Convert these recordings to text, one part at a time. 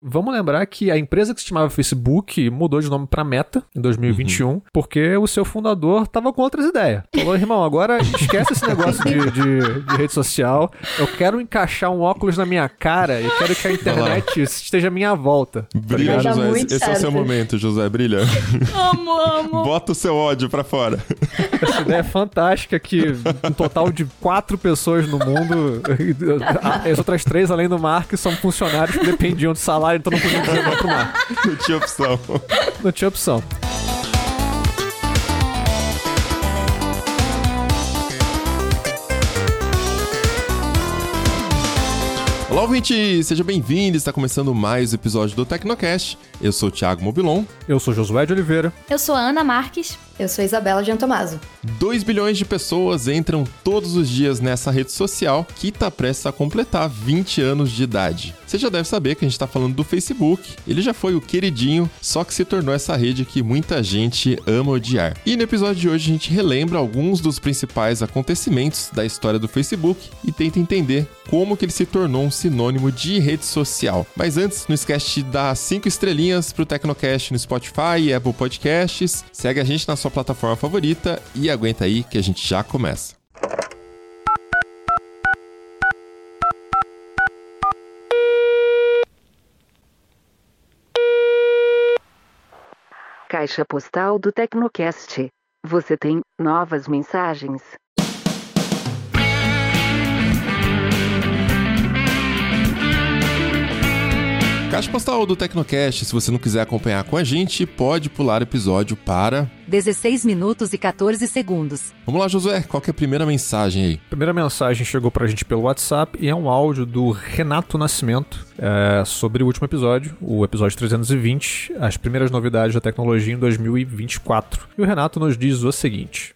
Vamos lembrar que a empresa que se chamava Facebook mudou de nome para Meta em 2021, uhum. porque o seu fundador tava com outras ideias. Falou, irmão, agora esquece esse negócio de, de, de, rede social. Eu quero encaixar um óculos na minha cara e quero que a internet esteja à minha volta. Tá brilha, tá José. Esse certo. é o seu momento, José. Brilha. Amo, amo. Bota o seu ódio pra fora. Essa ideia é fantástica que um total de quatro pessoas no mundo, as outras três, além do Mark, são funcionários que dependiam de salário então não podia dizer pro mar. Não tinha opção. Não tinha opção. Olá, ouvinte! Seja bem-vindo! Está começando mais um episódio do Tecnocast. Eu sou o Thiago Mobilon. Eu sou Josué de Oliveira. Eu sou a Ana Marques. Eu sou Isabela Giantomaso. 2 bilhões de pessoas entram todos os dias nessa rede social que está prestes a completar 20 anos de idade. Você já deve saber que a gente está falando do Facebook. Ele já foi o queridinho, só que se tornou essa rede que muita gente ama odiar. E no episódio de hoje a gente relembra alguns dos principais acontecimentos da história do Facebook e tenta entender como que ele se tornou um sinônimo de rede social. Mas antes, não esquece de dar 5 estrelinhas pro Tecnocast no Spotify e Apple Podcasts. Segue a gente na sua sua plataforma favorita e aguenta aí que a gente já começa. Caixa postal do Tecnocast. Você tem novas mensagens. Caixa postal do Tecnocast, se você não quiser acompanhar com a gente, pode pular o episódio para 16 minutos e 14 segundos. Vamos lá, Josué, qual é a primeira mensagem aí? A primeira mensagem chegou pra gente pelo WhatsApp e é um áudio do Renato Nascimento é, sobre o último episódio, o episódio 320, as primeiras novidades da tecnologia em 2024. E o Renato nos diz o seguinte: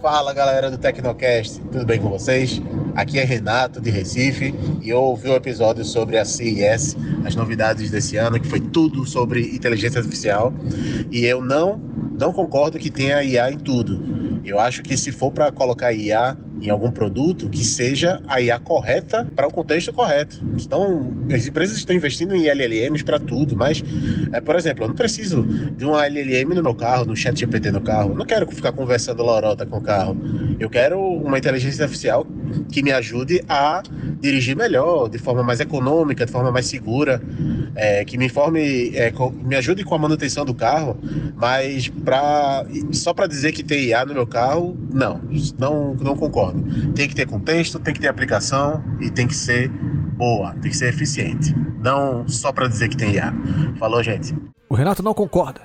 Fala galera do Tecnocast, tudo bem com vocês? Aqui é Renato de Recife e eu ouvi o episódio sobre a CES, as novidades desse ano, que foi tudo sobre inteligência artificial. E eu não, não concordo que tenha IA em tudo. Eu acho que se for para colocar IA em algum produto que seja a IA correta para o contexto correto. Então, as empresas estão investindo em LLMs para tudo, mas, é, por exemplo, eu não preciso de uma LLM no meu carro, no chat GPT no carro. Eu não quero ficar conversando lorota com o carro. Eu quero uma inteligência artificial que me ajude a dirigir melhor, de forma mais econômica, de forma mais segura, é, que me informe, é, me ajude com a manutenção do carro, mas pra, só para dizer que tem IA no meu carro, não, não, não concordo. Tem que ter contexto, tem que ter aplicação e tem que ser boa, tem que ser eficiente. Não só para dizer que tem IA. Falou, gente. O Renato não concorda.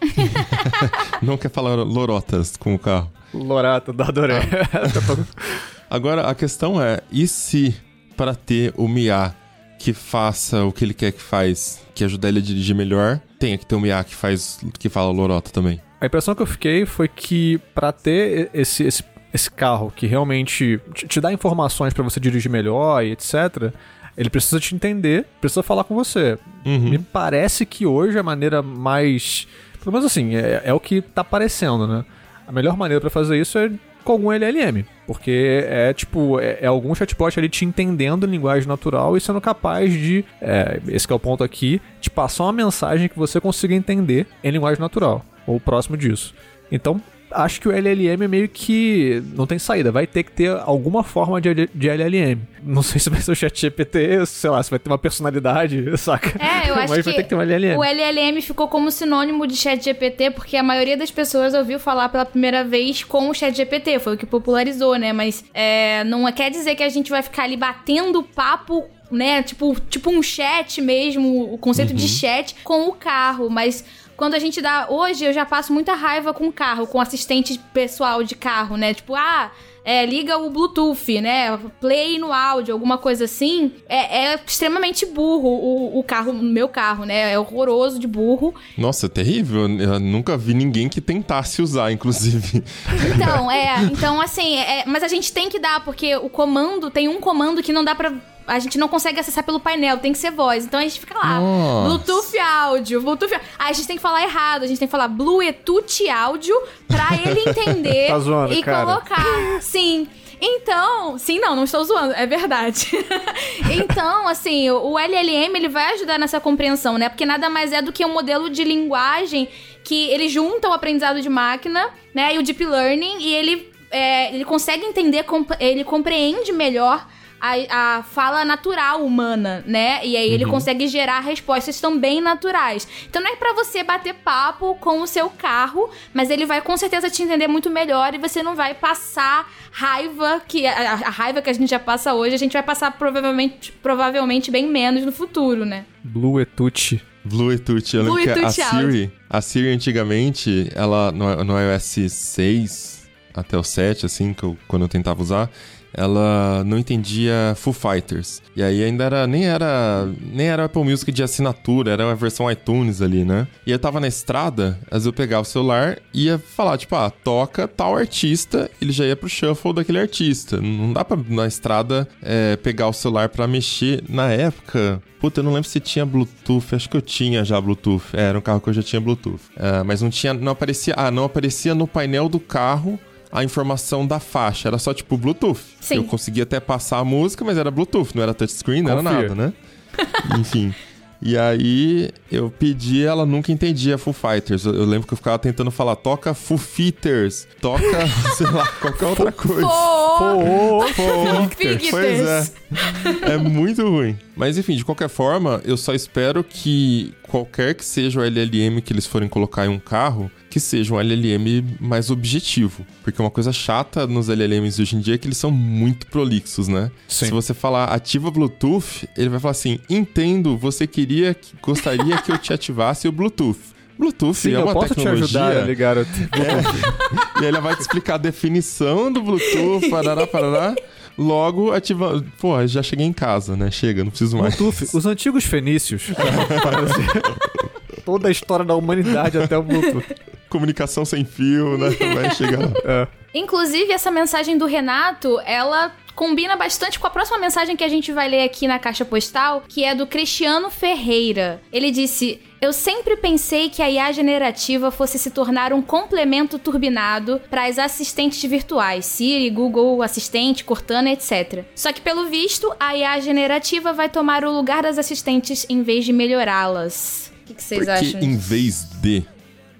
não quer falar lorotas com o carro. Lorata, da adorei. Agora, a questão é, e se para ter o MIA que faça o que ele quer que faz, que ajude ele a dirigir melhor, tenha que ter um MIA que faz que fala lorota também? A impressão que eu fiquei foi que para ter esse, esse esse carro que realmente te, te dá informações para você dirigir melhor e etc., ele precisa te entender, precisa falar com você. Uhum. Me parece que hoje a maneira mais. Pelo menos assim, é, é o que tá parecendo, né? A melhor maneira para fazer isso é com algum LLM. Porque é tipo, é, é, algum chatbot ali te entendendo em linguagem natural e sendo capaz de, é, esse é o ponto aqui, te passar uma mensagem que você consiga entender em linguagem natural, ou próximo disso. Então, acho que o LLM meio que não tem saída. Vai ter que ter alguma forma de, de LLM. Não sei se vai ser o chat GPT, sei lá, se vai ter uma personalidade, saca? É, eu acho Mas que, vai ter que ter um LLM. o LLM ficou como sinônimo de chat GPT porque a maioria das pessoas ouviu falar pela primeira vez com o chat GPT. Foi o que popularizou, né? Mas é, não quer dizer que a gente vai ficar ali batendo papo né? Tipo, tipo um chat mesmo, o conceito uhum. de chat com o carro, mas quando a gente dá. Hoje eu já passo muita raiva com carro, com assistente pessoal de carro, né? Tipo, ah. É, liga o Bluetooth, né? Play no áudio, alguma coisa assim. É, é extremamente burro o, o carro, o meu carro, né? É horroroso de burro. Nossa, é terrível. Eu nunca vi ninguém que tentasse usar, inclusive. Então, é. Então, assim, é, mas a gente tem que dar, porque o comando, tem um comando que não dá pra a gente não consegue acessar pelo painel, tem que ser voz. Então a gente fica lá, Nossa. Bluetooth áudio, Bluetooth. Aí a gente tem que falar errado, a gente tem que falar Bluetooth áudio pra ele entender tá zoando, e cara. colocar. Sim. Então, sim, não, não estou zoando, é verdade. então, assim, o LLM ele vai ajudar nessa compreensão, né? Porque nada mais é do que um modelo de linguagem que ele junta o aprendizado de máquina, né, e o deep learning e ele é, ele consegue entender, ele compreende melhor a, a fala natural humana, né? E aí ele uhum. consegue gerar respostas também naturais. Então não é para você bater papo com o seu carro, mas ele vai com certeza te entender muito melhor e você não vai passar raiva que a, a raiva que a gente já passa hoje, a gente vai passar provavelmente provavelmente bem menos no futuro, né? Blue Etute. Blue Etute, eu lembro que a Siri, a Siri antigamente, ela no, no iOS 6 até o 7 assim, que eu, quando eu tentava usar, ela não entendia Foo Fighters. E aí ainda era nem era nem era Apple Music de assinatura, era uma versão iTunes ali, né? E eu tava na estrada, às vezes eu pegava o celular e ia falar, tipo, ah, toca tal artista, ele já ia pro shuffle daquele artista. Não dá pra na estrada é, pegar o celular para mexer. Na época, Puta, eu não lembro se tinha Bluetooth. Acho que eu tinha já Bluetooth. É, era um carro que eu já tinha Bluetooth. É, mas não tinha. Não aparecia. Ah, não aparecia no painel do carro a informação da faixa. Era só tipo Bluetooth. Sim. Eu conseguia até passar a música, mas era Bluetooth, não era touchscreen, não Confia. era nada, né? Enfim. E aí eu pedi, ela nunca entendia Foo Fighters. Eu, eu, lembro que eu ficava tentando falar, toca Foo Fighters, toca, sei lá, qualquer outra coisa. Foo Fighters. Pois é. É muito ruim. Mas enfim, de qualquer forma, eu só espero que qualquer que seja o LLM que eles forem colocar em um carro, que seja um LLM mais objetivo. Porque uma coisa chata nos LLMs de hoje em dia é que eles são muito prolixos, né? Sim. Se você falar ativa Bluetooth, ele vai falar assim: entendo, você queria, gostaria que eu te ativasse o Bluetooth. Bluetooth Sim, é uma eu posso tecnologia. te ajudar a ligar o é. E aí ele vai te explicar a definição do Bluetooth, parará, parará. Logo, ativa. Pô, já cheguei em casa, né? Chega, não preciso mais. Bluetooth, os antigos fenícios. toda a história da humanidade até o Bluetooth. Comunicação sem fio, né? Vai chegar. É. Inclusive, essa mensagem do Renato, ela combina bastante com a próxima mensagem que a gente vai ler aqui na caixa postal, que é do Cristiano Ferreira. Ele disse: eu sempre pensei que a IA generativa fosse se tornar um complemento turbinado para as assistentes virtuais, Siri, Google Assistente, Cortana, etc. Só que, pelo visto, a IA generativa vai tomar o lugar das assistentes em vez de melhorá-las. O que, que vocês Porque acham? Em vez de.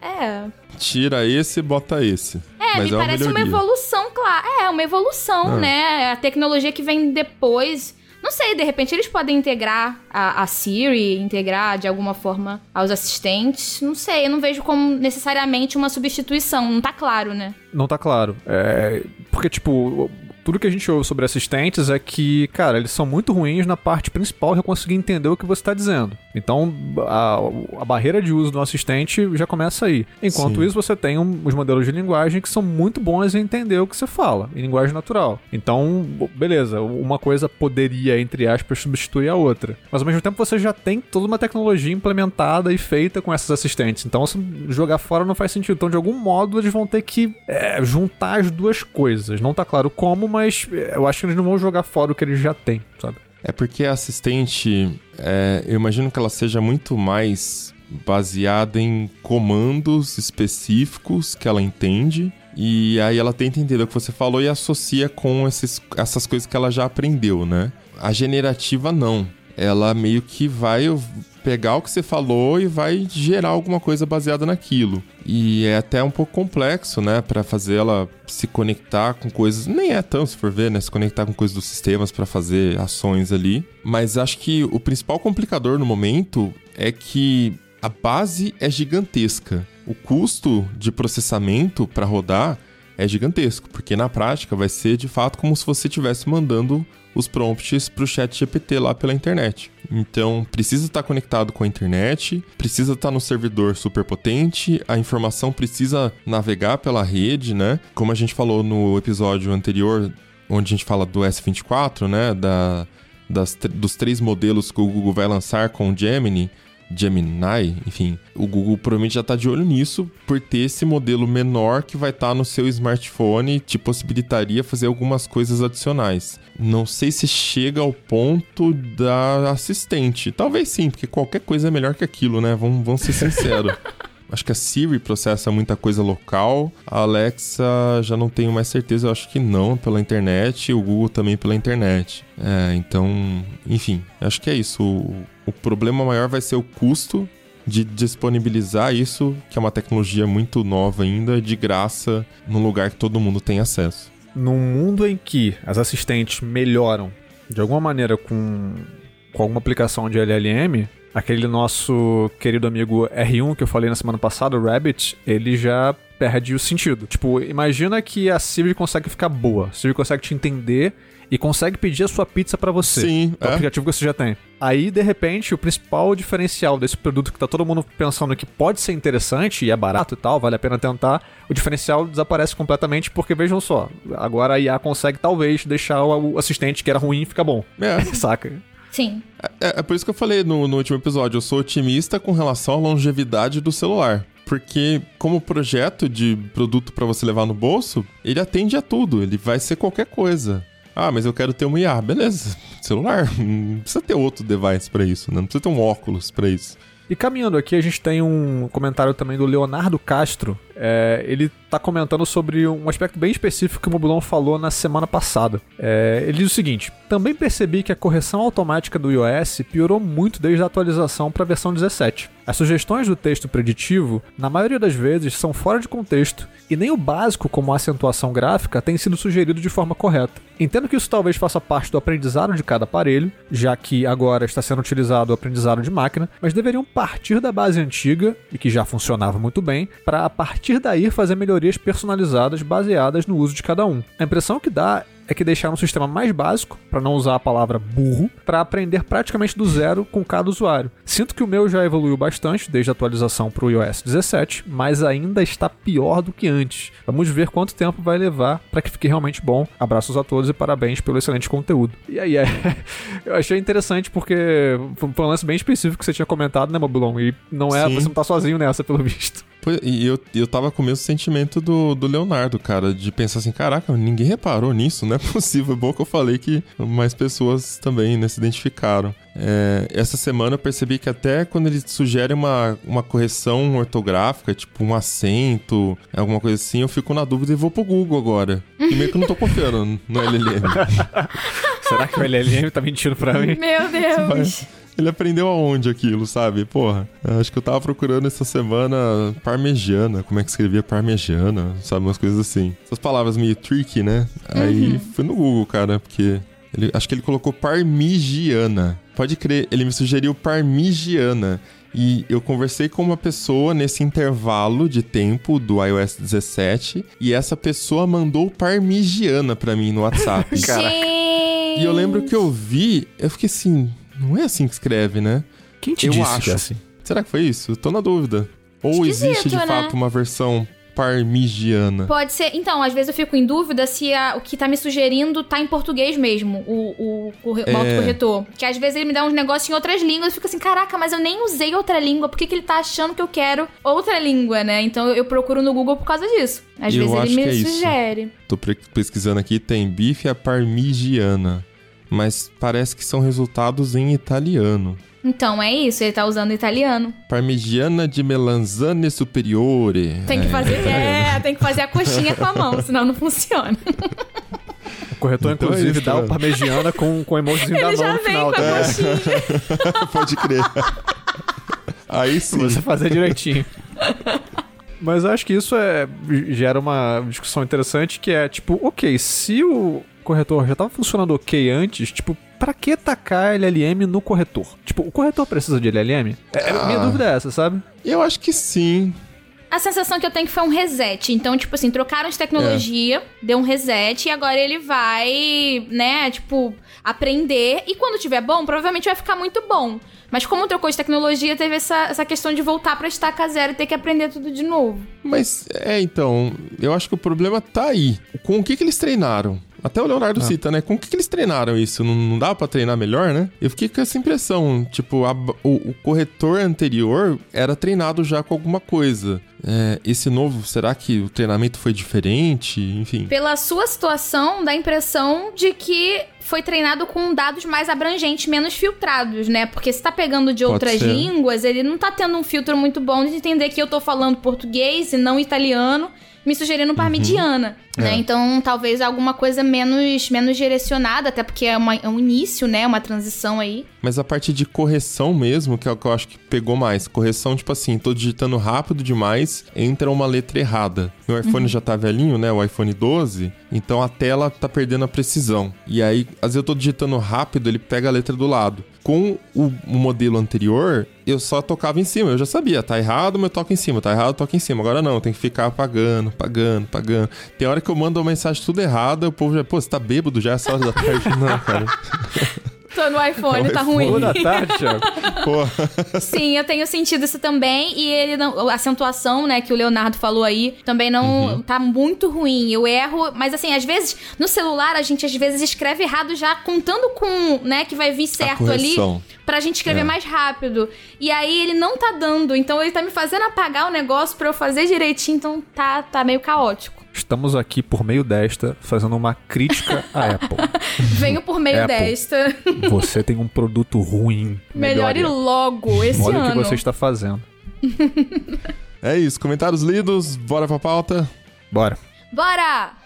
É. Tira esse e bota esse. É, Mas me é parece uma, uma evolução, claro. É, uma evolução, ah. né? A tecnologia que vem depois. Não sei, de repente eles podem integrar a, a, Siri, integrar de alguma forma aos assistentes. Não sei, eu não vejo como necessariamente uma substituição. Não tá claro, né? Não tá claro. É, porque, tipo, tudo que a gente ouve sobre assistentes é que, cara, eles são muito ruins na parte principal de conseguir entender o que você está dizendo. Então, a, a, barreira de uso do assistente já começa aí. Enquanto Sim. isso, você tem um, os modelos de linguagem que são muito bons em entender o que você fala, em linguagem natural. Então, beleza, uma coisa poderia, entre aspas, substituir a outra. Mas ao mesmo tempo, você já tem toda uma tecnologia implementada e feita com essas assistentes. Então, se jogar fora não faz sentido. Então, de algum modo, eles vão ter que é, juntar as duas coisas. Não tá claro como, mas eu acho que eles não vão jogar fora o que eles já têm, sabe? É porque a assistente, é, eu imagino que ela seja muito mais baseada em comandos específicos que ela entende. E aí ela tenta entender o que você falou e associa com esses, essas coisas que ela já aprendeu, né? A generativa não. Ela meio que vai pegar o que você falou e vai gerar alguma coisa baseada naquilo. E é até um pouco complexo, né, para fazer ela se conectar com coisas, nem é tão se for ver, né, se conectar com coisas dos sistemas para fazer ações ali, mas acho que o principal complicador no momento é que a base é gigantesca. O custo de processamento para rodar é gigantesco, porque na prática vai ser de fato como se você estivesse mandando os prompts para o chat GPT lá pela internet. Então, precisa estar conectado com a internet, precisa estar no servidor super potente, a informação precisa navegar pela rede, né? Como a gente falou no episódio anterior, onde a gente fala do S24, né? Da, das, dos três modelos que o Google vai lançar com o Gemini, Gemini, enfim, o Google provavelmente já está de olho nisso por ter esse modelo menor que vai estar tá no seu smartphone te possibilitaria fazer algumas coisas adicionais. Não sei se chega ao ponto da assistente. Talvez sim, porque qualquer coisa é melhor que aquilo, né? Vamos, vamos ser sinceros. Acho que a Siri processa muita coisa local. A Alexa já não tenho mais certeza, eu acho que não, pela internet. O Google também pela internet. É, então, enfim, acho que é isso. O, o problema maior vai ser o custo de disponibilizar isso, que é uma tecnologia muito nova ainda, de graça, num lugar que todo mundo tem acesso. Num mundo em que as assistentes melhoram de alguma maneira com, com alguma aplicação de LLM, aquele nosso querido amigo R1 que eu falei na semana passada, o Rabbit, ele já perde o sentido. Tipo, imagina que a Siri consegue ficar boa, a Siri consegue te entender e consegue pedir a sua pizza para você. Sim, o é. aplicativo que você já tem. Aí, de repente, o principal diferencial desse produto que tá todo mundo pensando que pode ser interessante e é barato e tal, vale a pena tentar, o diferencial desaparece completamente porque, vejam só, agora a IA consegue talvez deixar o assistente que era ruim ficar bom. É. Saca? Sim. É, é, por isso que eu falei no, no último episódio, eu sou otimista com relação à longevidade do celular porque como projeto de produto para você levar no bolso, ele atende a tudo, ele vai ser qualquer coisa. Ah, mas eu quero ter uma IA. Beleza, celular. Não precisa ter outro device para isso, né? Não precisa ter um óculos para isso. E caminhando aqui, a gente tem um comentário também do Leonardo Castro. É, ele está comentando sobre um aspecto bem específico que o Mobilon falou na semana passada. É, ele diz o seguinte: Também percebi que a correção automática do iOS piorou muito desde a atualização para a versão 17. As sugestões do texto preditivo, na maioria das vezes, são fora de contexto e nem o básico, como a acentuação gráfica, tem sido sugerido de forma correta. Entendo que isso talvez faça parte do aprendizado de cada aparelho, já que agora está sendo utilizado o aprendizado de máquina, mas deveriam partir da base antiga, e que já funcionava muito bem, para a partir daí fazer melhorias personalizadas baseadas no uso de cada um. A impressão que dá é que deixaram um sistema mais básico, para não usar a palavra burro, para aprender praticamente do zero com cada usuário. Sinto que o meu já evoluiu bastante desde a atualização para o iOS 17, mas ainda está pior do que antes. Vamos ver quanto tempo vai levar para que fique realmente bom. Abraços a todos e parabéns pelo excelente conteúdo. E aí, é, eu achei interessante porque foi um lance bem específico que você tinha comentado, né, Mobilon? E não é, Sim. você não tá sozinho nessa, pelo visto. E eu, eu tava com o mesmo sentimento do, do Leonardo, cara, de pensar assim, caraca, ninguém reparou nisso, não é possível. É bom que eu falei que mais pessoas também né, se identificaram. É, essa semana eu percebi que até quando ele sugere uma, uma correção ortográfica, tipo um acento, alguma coisa assim, eu fico na dúvida e vou pro Google agora. E meio que eu não tô confiando no LLM. Será que o LLM tá mentindo pra mim? Meu Deus! Ele aprendeu aonde aquilo, sabe? Porra, acho que eu tava procurando essa semana parmegiana, como é que escrevia parmegiana, sabe? Umas coisas assim. Essas palavras meio tricky, né? Uhum. Aí fui no Google, cara, porque ele, acho que ele colocou parmigiana. Pode crer, ele me sugeriu parmigiana. E eu conversei com uma pessoa nesse intervalo de tempo do iOS 17 e essa pessoa mandou parmigiana para mim no WhatsApp. e eu lembro que eu vi, eu fiquei assim, não é assim que escreve, né? Quem te eu disse acho. que é assim? Será que foi isso? Eu tô na dúvida. Ou Esquisito, existe de né? fato uma versão parmigiana? Pode ser. Então, às vezes eu fico em dúvida se a, o que tá me sugerindo tá em português mesmo, o, o, o, é... autocorretor. Que às vezes ele me dá uns negócios em outras línguas e fico assim, caraca, mas eu nem usei outra língua, por que, que ele tá achando que eu quero outra língua, né? Então eu procuro no Google por causa disso. Às eu vezes ele me é sugere. Isso. Tô pesquisando aqui, tem bife a parmigiana mas parece que são resultados em italiano. Então é isso, ele tá usando italiano. Parmigiana de melanzane superiore. Tem que fazer, é, é tem que fazer a coxinha com a mão, senão não funciona. O corretor, então inclusive, é isso, dá o parmegiana com, com emojizinho da mão no final. Com a é. coxinha. Pode crer. Aí sim. Você fazer direitinho. Mas eu acho que isso é, gera uma discussão interessante que é, tipo, ok, se o corretor já tava funcionando ok antes, tipo, pra que tacar LLM no corretor? Tipo, o corretor precisa de LLM? É, ah, minha dúvida é essa, sabe? Eu acho que sim. A sensação que eu tenho que foi um reset. Então, tipo assim, trocaram de tecnologia, é. deu um reset e agora ele vai, né, tipo, aprender. E quando tiver bom, provavelmente vai ficar muito bom. Mas como trocou de tecnologia, teve essa, essa questão de voltar pra estaca zero e ter que aprender tudo de novo. Mas, é, então, eu acho que o problema tá aí. Com o que, que eles treinaram? Até o Leonardo ah. cita, né? Com o que, que eles treinaram isso? Não, não dá para treinar melhor, né? Eu fiquei com essa impressão. Tipo, a, o, o corretor anterior era treinado já com alguma coisa. É, esse novo, será que o treinamento foi diferente? Enfim. Pela sua situação, dá a impressão de que foi treinado com dados mais abrangentes, menos filtrados, né? Porque se tá pegando de outras línguas, ele não tá tendo um filtro muito bom de entender que eu tô falando português e não italiano me sugerindo parmigiana, uhum. né? É. Então, talvez alguma coisa menos, menos direcionada, até porque é, uma, é um início, né? Uma transição aí. Mas a parte de correção mesmo, que é o que eu acho que pegou mais. Correção, tipo assim, tô digitando rápido demais, entra uma letra errada. Meu iPhone uhum. já tá velhinho, né? O iPhone 12. Então a tela tá perdendo a precisão. E aí, às vezes eu tô digitando rápido, ele pega a letra do lado. Com o, modelo anterior, eu só tocava em cima. Eu já sabia, tá errado, mas eu toco em cima, tá errado, eu toco em cima. Agora não, tem que ficar apagando, apagando, apagando. Tem hora que eu mando uma mensagem tudo errada, o povo já, pô, você tá bêbado já, essa hora da tarde. não, cara. Tô no iPhone, tá ruim. Boa tarde, Sim, eu tenho sentido isso também. E ele não, a acentuação, né, que o Leonardo falou aí, também não uhum. tá muito ruim. Eu erro, mas assim, às vezes, no celular, a gente às vezes escreve errado já contando com, né, que vai vir certo ali pra gente escrever é. mais rápido. E aí ele não tá dando, então ele tá me fazendo apagar o negócio pra eu fazer direitinho, então tá, tá meio caótico. Estamos aqui por meio desta fazendo uma crítica à Apple. Venho por meio Apple, desta. Você tem um produto ruim. Melhore, logo esse Olha ano. Olha o que você está fazendo. é isso, comentários lidos, bora pra pauta? Bora. Bora!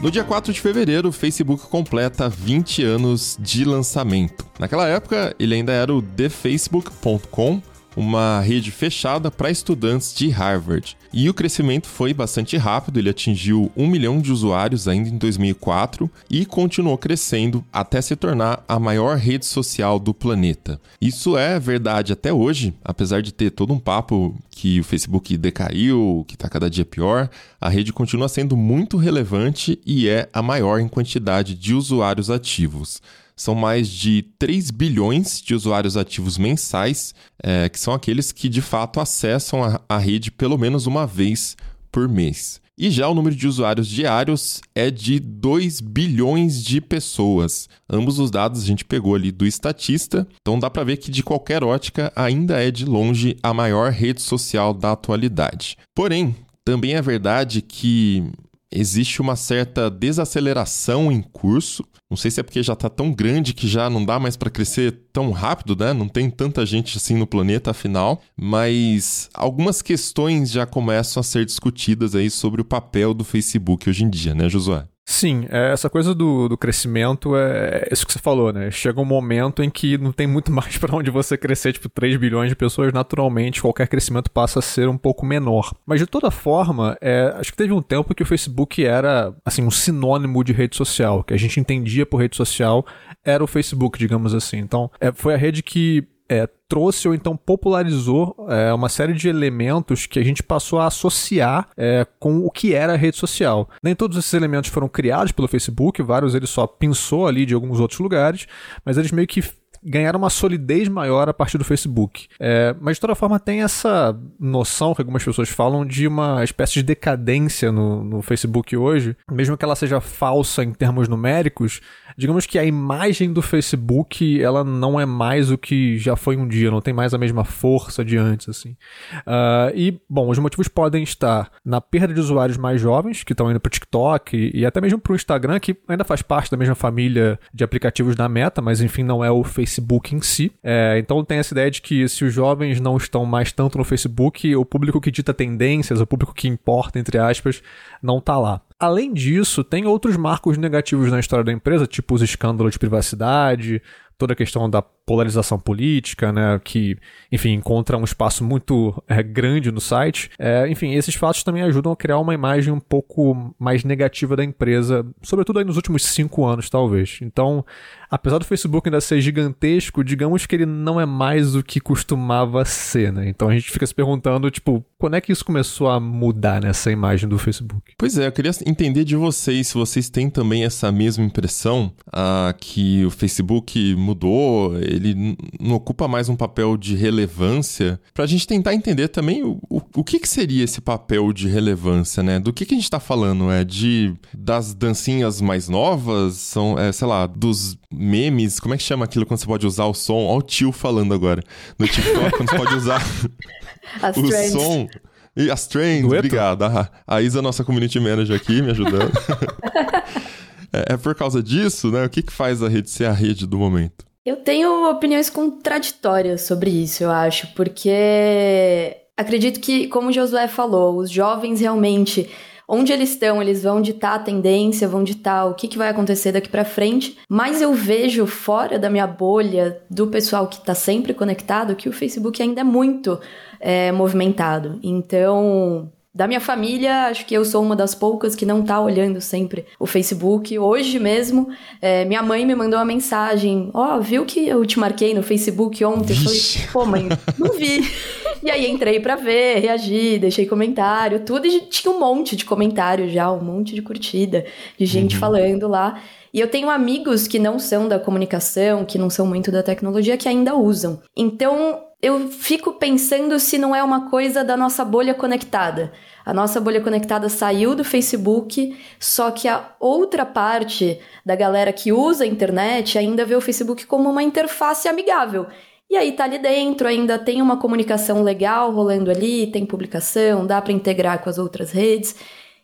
No dia 4 de fevereiro, o Facebook completa 20 anos de lançamento. Naquela época, ele ainda era o thefacebook.com, uma rede fechada para estudantes de Harvard. E o crescimento foi bastante rápido, ele atingiu um milhão de usuários ainda em 2004 e continuou crescendo até se tornar a maior rede social do planeta. Isso é verdade até hoje, apesar de ter todo um papo que o Facebook decaiu, que está cada dia pior, a rede continua sendo muito relevante e é a maior em quantidade de usuários ativos são mais de 3 bilhões de usuários ativos mensais, é, que são aqueles que de fato acessam a, a rede pelo menos uma vez por mês. E já o número de usuários diários é de 2 bilhões de pessoas. Ambos os dados a gente pegou ali do Estatista, então dá para ver que de qualquer ótica ainda é de longe a maior rede social da atualidade. Porém, também é verdade que existe uma certa desaceleração em curso. Não sei se é porque já está tão grande que já não dá mais para crescer tão rápido, né? Não tem tanta gente assim no planeta, afinal. Mas algumas questões já começam a ser discutidas aí sobre o papel do Facebook hoje em dia, né, Josué? Sim, é, essa coisa do, do crescimento é, é isso que você falou, né? Chega um momento em que não tem muito mais para onde você crescer, tipo 3 bilhões de pessoas, naturalmente qualquer crescimento passa a ser um pouco menor. Mas de toda forma, é, acho que teve um tempo que o Facebook era assim um sinônimo de rede social, que a gente entendia por rede social era o Facebook, digamos assim. Então, é, foi a rede que é, trouxe ou então popularizou é, uma série de elementos que a gente passou a associar é, com o que era a rede social. Nem todos esses elementos foram criados pelo Facebook, vários ele só pensou ali de alguns outros lugares, mas eles meio que ganharam uma solidez maior a partir do Facebook. É, mas de toda forma tem essa noção que algumas pessoas falam de uma espécie de decadência no, no Facebook hoje, mesmo que ela seja falsa em termos numéricos, digamos que a imagem do Facebook ela não é mais o que já foi um dia, não tem mais a mesma força de antes, assim. Uh, e, bom, os motivos podem estar na perda de usuários mais jovens, que estão indo para o TikTok e, e até mesmo para o Instagram, que ainda faz parte da mesma família de aplicativos da Meta, mas enfim, não é o Facebook Facebook em si. É, então tem essa ideia de que se os jovens não estão mais tanto no Facebook, o público que dita tendências, o público que importa, entre aspas, não está lá. Além disso, tem outros marcos negativos na história da empresa, tipo os escândalos de privacidade, toda a questão da polarização política, né, que, enfim, encontra um espaço muito é, grande no site. É, enfim, esses fatos também ajudam a criar uma imagem um pouco mais negativa da empresa, sobretudo aí nos últimos cinco anos, talvez. Então, apesar do Facebook ainda ser gigantesco, digamos que ele não é mais o que costumava ser, né? Então a gente fica se perguntando, tipo, quando é que isso começou a mudar nessa imagem do Facebook? Pois é, eu queria entender de vocês se vocês têm também essa mesma impressão ah, que o Facebook mudou, ele não ocupa mais um papel de relevância, pra gente tentar entender também o, o, o que, que seria esse papel de relevância, né? Do que, que a gente tá falando? É de das dancinhas mais novas? São, é, sei lá, dos memes, como é que chama aquilo quando você pode usar o som? Olha o tio falando agora. No TikTok, quando você pode usar As o trends. som. E as trends, Dueto? obrigado. A, a Isa, nossa community manager aqui, me ajudando. é, é por causa disso, né? O que, que faz a rede ser a rede do momento? Eu tenho opiniões contraditórias sobre isso, eu acho, porque acredito que, como Josué falou, os jovens realmente, onde eles estão, eles vão ditar a tendência, vão ditar o que, que vai acontecer daqui pra frente, mas eu vejo fora da minha bolha, do pessoal que tá sempre conectado, que o Facebook ainda é muito é, movimentado. Então, da minha família, acho que eu sou uma das poucas que não tá olhando sempre o Facebook. Hoje mesmo, é, minha mãe me mandou uma mensagem: Ó, viu que eu te marquei no Facebook ontem? Eu falei: pô, mãe, não vi. e aí entrei pra ver, reagi, deixei comentário, tudo. E tinha um monte de comentário já, um monte de curtida, de gente falando lá. E eu tenho amigos que não são da comunicação, que não são muito da tecnologia, que ainda usam. Então, eu fico pensando se não é uma coisa da nossa bolha conectada. A nossa bolha conectada saiu do Facebook, só que a outra parte da galera que usa a internet ainda vê o Facebook como uma interface amigável. E aí tá ali dentro, ainda tem uma comunicação legal rolando ali, tem publicação, dá para integrar com as outras redes.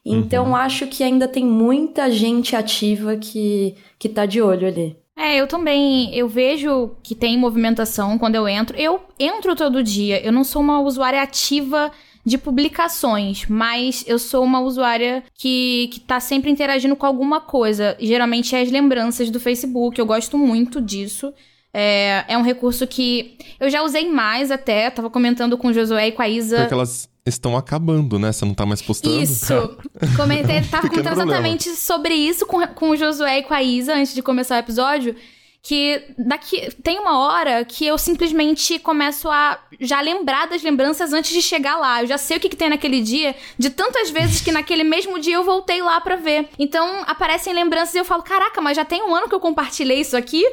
Então acho que ainda tem muita gente ativa que, que tá de olho ali. É, eu também, eu vejo que tem movimentação quando eu entro. Eu entro todo dia, eu não sou uma usuária ativa de publicações, mas eu sou uma usuária que, que tá sempre interagindo com alguma coisa. Geralmente é as lembranças do Facebook, eu gosto muito disso. É, é um recurso que eu já usei mais até, tava comentando com o Josué e com a Isa. Porque estão acabando, né? Você não tá mais postando. Isso. Comentei, tava Pequeno comentando exatamente sobre isso com, com o Josué e com a Isa antes de começar o episódio. Que daqui tem uma hora que eu simplesmente começo a já lembrar das lembranças antes de chegar lá. Eu já sei o que, que tem naquele dia, de tantas vezes que naquele mesmo dia eu voltei lá pra ver. Então aparecem lembranças e eu falo: caraca, mas já tem um ano que eu compartilhei isso aqui,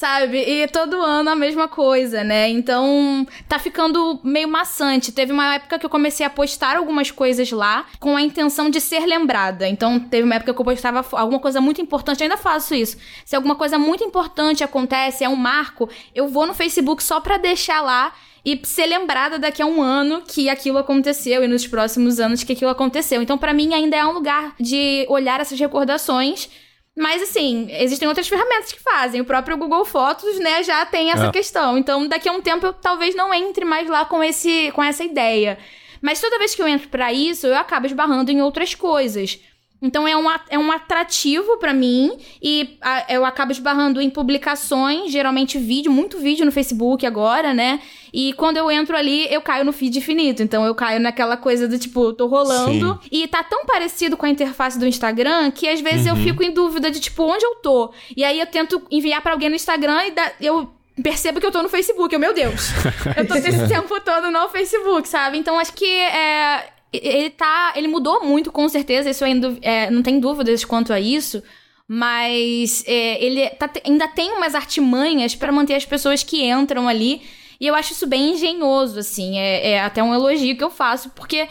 sabe? E todo ano a mesma coisa, né? Então tá ficando meio maçante. Teve uma época que eu comecei a postar algumas coisas lá com a intenção de ser lembrada. Então teve uma época que eu postava alguma coisa muito importante, ainda faço isso. Se alguma coisa muito importante acontece, é um marco, eu vou no Facebook só pra deixar lá e ser lembrada daqui a um ano que aquilo aconteceu e nos próximos anos que aquilo aconteceu. Então, pra mim, ainda é um lugar de olhar essas recordações. Mas, assim, existem outras ferramentas que fazem. O próprio Google Fotos, né, já tem essa É. questão. Então, daqui a um tempo, eu talvez não entre mais lá com, esse, com essa ideia. Mas toda vez que eu entro pra isso, eu acabo esbarrando em outras coisas. Então é um, é um atrativo pra mim e a- eu acabo esbarrando em publicações, geralmente vídeo, muito vídeo no Facebook agora, né? E quando eu entro ali, eu caio no feed infinito. Então eu caio naquela coisa do tipo, tô rolando e tá tão parecido com a interface do Instagram que às vezes eu fico em dúvida de tipo, onde eu tô? E aí eu tento enviar pra alguém no Instagram e dá- eu percebo que eu tô no Facebook. Eu, meu Deus, eu tô esse tempo todo no Facebook, sabe? Então acho que é, ele tá. Ele mudou muito, com certeza. Isso ainda é, não tem dúvidas quanto a isso. Mas é, ele tá- ainda tem umas artimanhas pra manter as pessoas que entram ali. E eu acho isso bem engenhoso, assim. É, é até um elogio que eu faço, porque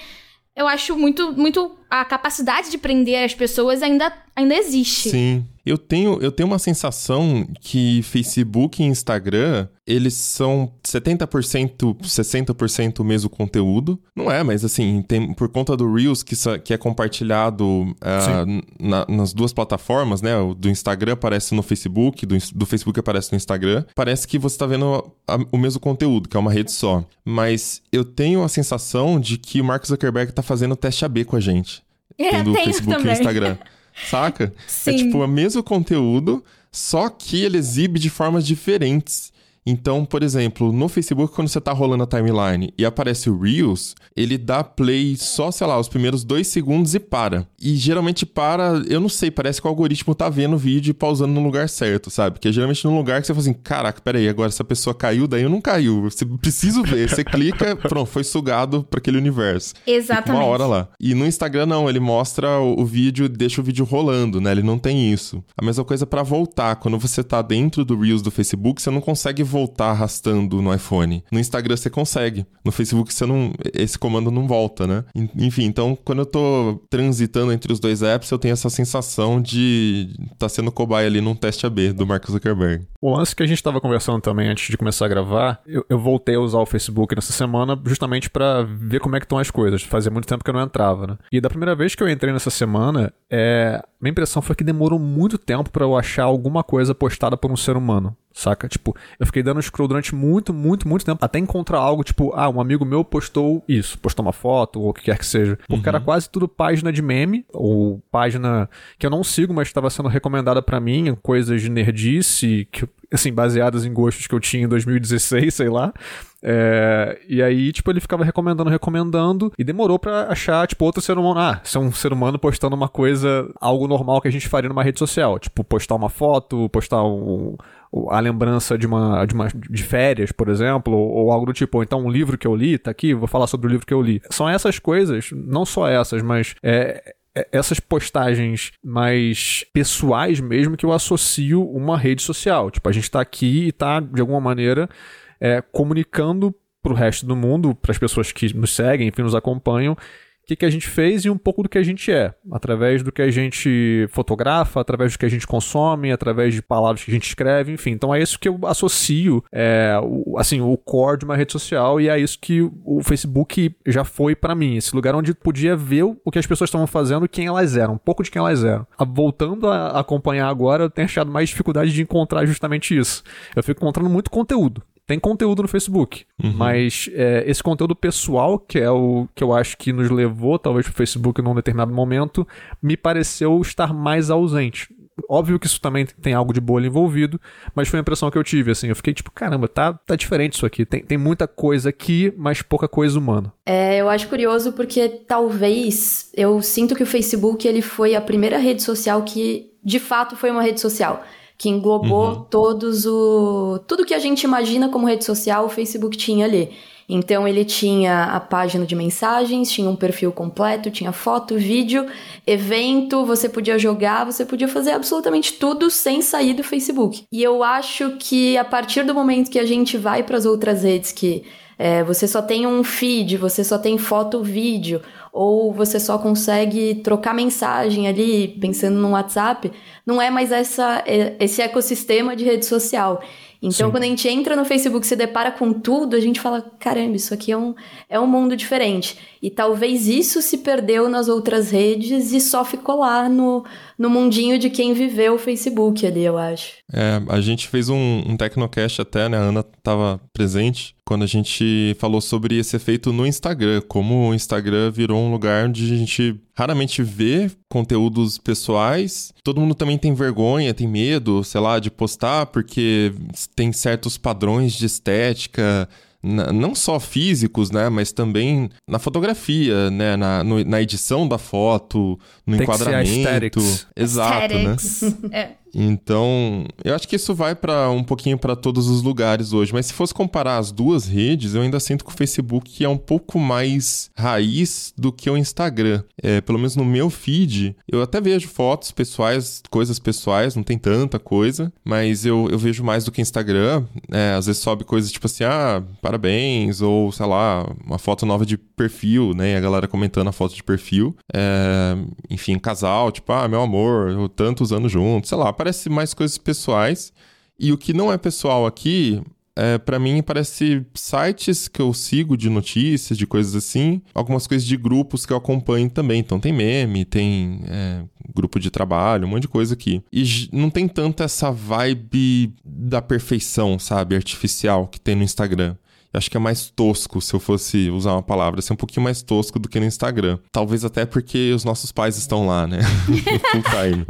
eu acho muito, muito. A capacidade de prender as pessoas ainda, ainda existe. Sim. Eu tenho, eu tenho uma sensação que Facebook e Instagram, eles são 70%, 60% o mesmo conteúdo. Não é, mas assim, tem, por conta do Reels que, que é compartilhado ah, na- nas duas plataformas, né? O do Instagram aparece no Facebook, do, do Facebook aparece no Instagram. Parece que você tá vendo a- o mesmo conteúdo, que é uma rede só. Mas eu tenho a sensação de que o Mark Zuckerberg tá fazendo teste AB com a gente. É, tendo o Facebook e também. o Instagram. Saca? Sim. É tipo o mesmo conteúdo, só que ele exibe de formas diferentes. Então, por exemplo, no Facebook, quando você tá rolando a timeline e aparece o Reels, ele dá play só, sei lá, os primeiros dois segundos e para. E geralmente para, eu não sei, parece que o algoritmo tá vendo o vídeo e pausando no lugar certo, sabe? Porque é geralmente num lugar que você fala assim, caraca, peraí, agora essa pessoa caiu, daí eu não caiu. Você precisa ver. Você clica, pronto, foi sugado para aquele universo. Exatamente. Fica uma hora lá. E no Instagram não, ele mostra o, o vídeo, deixa o vídeo rolando, né? Ele não tem isso. A mesma coisa para voltar. Quando você tá dentro do Reels do Facebook, você não consegue voltar arrastando no iPhone. No Instagram você consegue. No Facebook você não. Esse comando não volta, né? Enfim, então quando eu tô transitando entre os dois apps, eu tenho essa sensação de tá sendo cobaia ali num teste AB do Mark Zuckerberg. O lance que a gente tava conversando também antes de começar a gravar, eu, eu voltei a usar o Facebook nessa semana justamente para ver como é que estão as coisas. Fazia muito tempo que eu não entrava, né? E da primeira vez que eu entrei nessa semana, é... minha impressão foi que demorou muito tempo para eu achar alguma coisa postada por um ser humano saca? Tipo, eu fiquei dando scroll durante muito, muito, muito tempo até encontrar algo tipo, ah, um amigo meu postou isso, postou uma foto ou o que quer que seja. Porque Uhum. era quase tudo página de meme ou página que eu não sigo, mas estava sendo recomendada pra mim, coisas de nerdice, que, assim, baseadas em gostos que eu tinha em 2016, sei lá. É, e aí, tipo, ele ficava recomendando, recomendando, e demorou pra achar, tipo, outro ser humano. Ah, é um ser humano postando uma coisa, algo normal que a gente faria numa rede social. Tipo, postar uma foto, postar um, a lembrança de uma, de uma de férias, por exemplo, ou, ou algo do tipo, ou então um livro que eu li, tá aqui, vou falar sobre o livro que eu li. São essas coisas, não só essas, mas é, é- essas postagens mais pessoais mesmo que eu associo uma rede social. Tipo, a gente tá aqui e tá, de alguma maneira, é, comunicando pro resto do mundo, para as pessoas que nos seguem, enfim, nos acompanham, o que, que a gente fez e um pouco do que a gente é, através do que a gente fotografa, através do que a gente consome, através de palavras que a gente escreve, enfim. Então é isso que eu associo, é, o, assim, o core de uma rede social e é isso que o Facebook já foi pra mim, esse lugar onde podia ver o que as pessoas estavam fazendo e quem elas eram, um pouco de quem elas eram. Ah, Voltando a acompanhar agora, eu tenho achado mais dificuldade de encontrar justamente isso. Eu fico encontrando muito conteúdo. Tem conteúdo no Facebook, mas é, esse conteúdo pessoal, que é o que eu acho que nos levou talvez pro Facebook num determinado momento, me pareceu estar mais ausente. Óbvio que isso também tem algo de bolha envolvido, mas foi a impressão que eu tive, assim. Eu fiquei tipo, caramba, tá, tá diferente isso aqui. Tem, tem muita coisa aqui, mas pouca coisa humana. É, eu acho curioso porque talvez eu sinto que o Facebook ele foi a primeira rede social que de fato foi uma rede social. Que englobou todos o. Tudo que a gente imagina como rede social, o Facebook tinha ali. Então ele tinha a página de mensagens, tinha um perfil completo, tinha foto, vídeo, evento, você podia jogar, você podia fazer absolutamente tudo sem sair do Facebook. E eu acho que a partir do momento que a gente vai para as outras redes que é, você só tem um feed, você só tem foto, vídeo, ou você só consegue trocar mensagem ali, pensando no WhatsApp, não é mais essa, é- esse ecossistema de rede social. Então, Sim. quando a gente entra no Facebook e se depara com tudo, a gente fala: caramba, isso aqui é um, é um mundo diferente. E talvez isso se perdeu nas outras redes e só ficou lá no, no mundinho de quem viveu o Facebook ali, eu acho. É, a gente fez um, um Tecnocast até, né? A Ana estava presente quando a gente falou sobre esse efeito no Instagram, como o Instagram virou um lugar onde a gente raramente vê conteúdos pessoais. Todo mundo também tem vergonha, tem medo, sei lá, de postar, porque tem certos padrões de estética. não só físicos, né, mas também na fotografia, né, na, no- na edição da foto, no Tem que ser enquadramento. aesthetics. Exato, né? É. Então, eu acho que isso vai para um pouquinho para todos os lugares hoje, mas se fosse comparar as duas redes, eu ainda sinto que o Facebook é um pouco mais raiz do que o Instagram. É, pelo menos no meu feed, eu até vejo fotos pessoais, coisas pessoais, não tem tanta coisa, mas eu, eu vejo mais do que Instagram. É, às vezes sobe coisas tipo assim, ah, parabéns, ou sei lá, uma foto nova de perfil, né? E a galera comentando a foto de perfil. É, enfim, casal, tipo, ah, meu amor, tantos anos juntos, sei lá, parece mais coisas pessoais. E o que não é pessoal aqui, é, para mim, parece sites que eu sigo de notícias, de coisas assim, algumas coisas de grupos que eu acompanho também. Então tem meme, tem é, grupo de trabalho, um monte de coisa aqui. E não tem tanto essa vibe da perfeição, sabe, artificial que tem no Instagram. Acho que é mais tosco, se eu fosse usar uma palavra, assim, um pouquinho mais tosco do que no Instagram. Talvez até porque os nossos pais estão lá, né? Full time.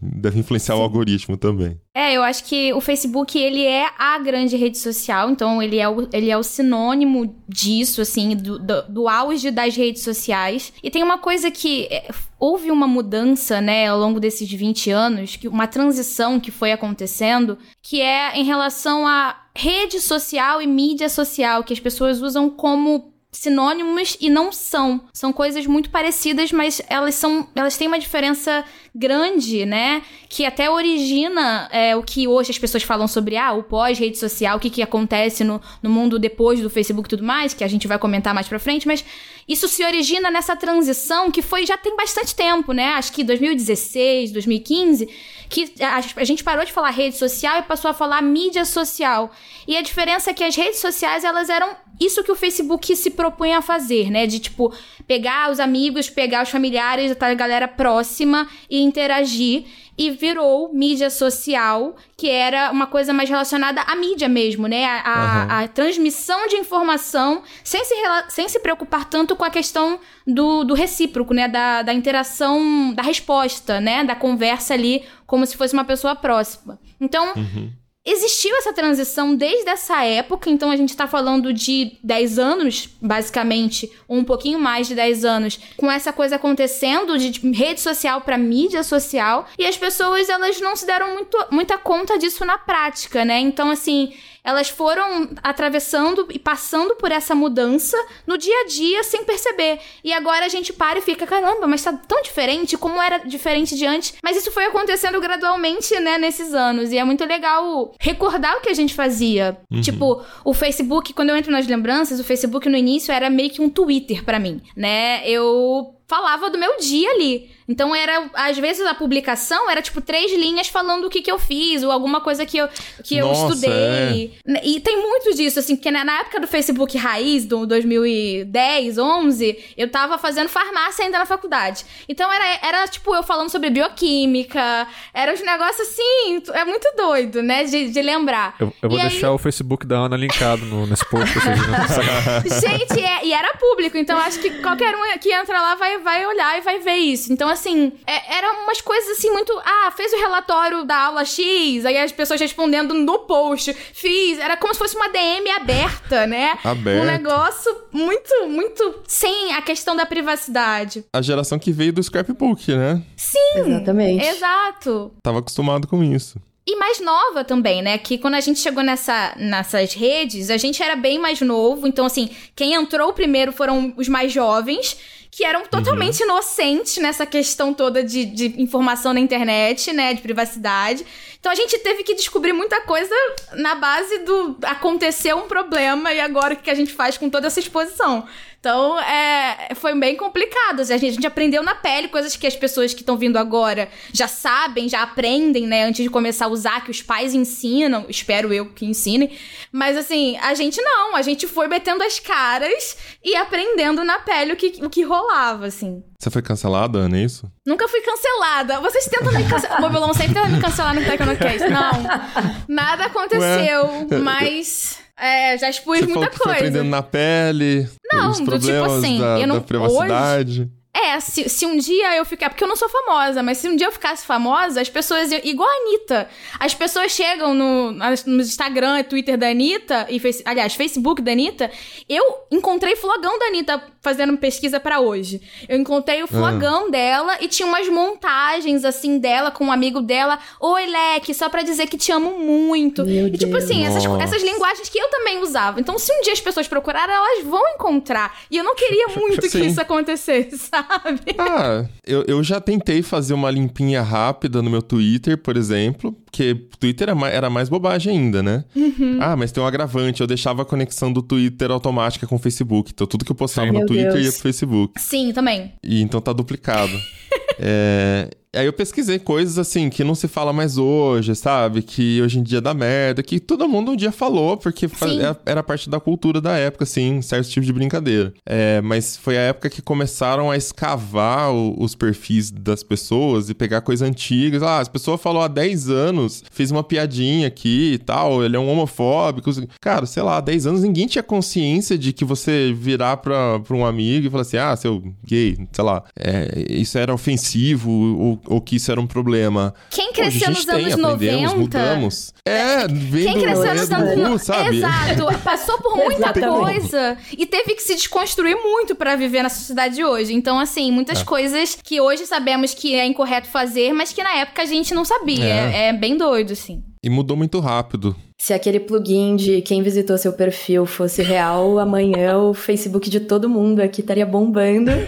Deve influenciar Sim. o algoritmo também. É, eu acho que o Facebook, ele é a grande rede social, então ele é o, ele é o sinônimo disso, assim, do, do, do auge das redes sociais. E tem uma coisa que é, houve uma mudança, né, ao longo desses 20 anos, que uma transição que foi acontecendo, que é em relação a rede social e mídia social, que as pessoas usam como sinônimos e não são. São coisas muito parecidas, mas elas são. Elas têm uma diferença grande, né? Que até origina é, o que hoje as pessoas falam sobre ah, o pós-rede social, o que, que acontece no, no mundo depois do Facebook e tudo mais, que a gente vai comentar mais pra frente, mas isso se origina nessa transição que foi já tem bastante tempo, né? Acho que 2016, 2015, que a, a gente parou de falar rede social e passou a falar mídia social. E a diferença é que as redes sociais, elas eram isso que o Facebook se propõe a fazer, né? De tipo, pegar os amigos, pegar os familiares, a galera próxima e interagir. E virou mídia social, que era uma coisa mais relacionada à mídia mesmo, né? A, a, uhum. a transmissão de informação, sem se, sem se preocupar tanto com a questão do, do recíproco, né? Da, da interação, da resposta, né? Da conversa ali, como se fosse uma pessoa próxima. Então. Uhum existiu essa transição desde essa época, então a gente está falando de 10 anos, basicamente, ou um pouquinho mais de 10 anos, com essa coisa acontecendo de tipo, rede social para mídia social, e as pessoas elas não se deram muito, muita conta disso na prática, né? Então, assim, elas foram atravessando e passando por essa mudança no dia a dia sem perceber. E agora a gente para e fica, caramba, mas tá tão diferente como era diferente de antes. Mas isso foi acontecendo gradualmente, né, nesses anos. E é muito legal recordar o que a gente fazia. Uhum. Tipo, o Facebook, quando eu entro nas lembranças, o Facebook no início era meio que um Twitter para mim, né? Eu falava do meu dia ali. Então era, às vezes a publicação era tipo três linhas falando o que, que eu fiz, ou alguma coisa que eu, que Nossa, eu estudei. É. E tem muito disso, assim, porque na época do Facebook Raiz, do 2010, 11, eu tava fazendo farmácia ainda na faculdade. Então era, era tipo eu falando sobre bioquímica, era uns negócios assim, é muito doido, né, de, de lembrar. Eu, eu vou e deixar aí... o Facebook da Ana linkado no, nesse post. Gente, é, e era público, então acho que qualquer um que entra lá vai, vai olhar e vai ver isso. Então, assim, é, era umas coisas assim muito. Ah, fez o relatório da aula X, aí as pessoas respondendo no post. Fiz. Era como se fosse uma DM aberta, né? Aberta. Um negócio muito, muito sem a questão da privacidade. A geração que veio do scrapbook, né? Sim. Exatamente. Exato. Tava acostumado com isso. E mais nova também, né? Que quando a gente chegou nessa, nessas redes, a gente era bem mais novo. Então, assim, quem entrou primeiro foram os mais jovens que eram totalmente uhum. inocentes nessa questão toda de, de informação na internet, né? De privacidade. Então a gente teve que descobrir muita coisa na base do aconteceu um problema e agora o que a gente faz com toda essa exposição. Então, é, foi bem complicado. A gente, a gente aprendeu na pele coisas que as pessoas que estão vindo agora já sabem, já aprendem, né? Antes de começar a usar, que os pais ensinam. Espero eu que ensinem. Mas, assim, a gente não. A gente foi metendo as caras e aprendendo na pele o que, o que rolava, assim. Você foi cancelada, Ana, é isso? Nunca fui cancelada. Vocês tentam me cancelar. O Mobilon sempre tenta me cancelar no Tecnocast. Não. Nada aconteceu, Ué? mas... É, já expus Você muita coisa. Foi aprendendo na pele. Não, os problemas do tipo assim, da, eu não, da privacidade. Hoje, é, se, se um dia eu ficar. Porque eu não sou famosa, mas se um dia eu ficasse famosa, as pessoas. Igual a Anitta. As pessoas chegam no, no Instagram e Twitter da Anitta, e aliás, Facebook da Anitta. Eu encontrei flogão da Anitta fazendo pesquisa para hoje. Eu encontrei o flogão ah. dela e tinha umas montagens assim dela com um amigo dela. Oi, Leque, só pra dizer que te amo muito. Meu e tipo assim, essas, essas linguagens que eu também usava. Então, se um dia as pessoas procurarem, elas vão encontrar. E eu não queria muito que isso acontecesse, sabe? sabe? Ah, eu, eu já tentei fazer uma limpinha rápida no meu Twitter, por exemplo, porque Twitter era mais, era mais bobagem ainda, né? Uhum. Ah, mas tem um agravante, eu deixava a conexão do Twitter automática com o Facebook. Então tudo que eu postava Sim. no Twitter Deus. ia pro Facebook. Sim, também. E então tá duplicado. é, Aí eu pesquisei coisas assim que não se fala mais hoje, sabe? Que hoje em dia dá merda, que todo mundo um dia falou, porque era, era parte da cultura da época, assim, certo tipo de brincadeira. É, mas foi a época que começaram a escavar o, os perfis das pessoas e pegar coisas antigas. Ah, as pessoas falou há 10 anos, fez uma piadinha aqui e tal, ele é um homofóbico. Cara, sei lá, há 10 anos ninguém tinha consciência de que você virar pra, pra um amigo e falar assim, ah, seu gay, sei lá, é, isso era ofensivo, ou ou que isso era um problema. Quem Hoje cresceu gente nos anos aprendemos, 90. mudamos. É, vem Quem cresceu nos anos cu, 90. sabe? Exato. Passou por muita coisa e teve que se desconstruir muito pra viver na sociedade de hoje. Então, assim, muitas É. coisas que hoje sabemos que é incorreto fazer, mas que na época a gente não sabia. É. É, bem doido, assim. E mudou muito rápido. Se aquele plugin de quem visitou seu perfil fosse real, amanhã o Facebook de todo mundo aqui estaria bombando.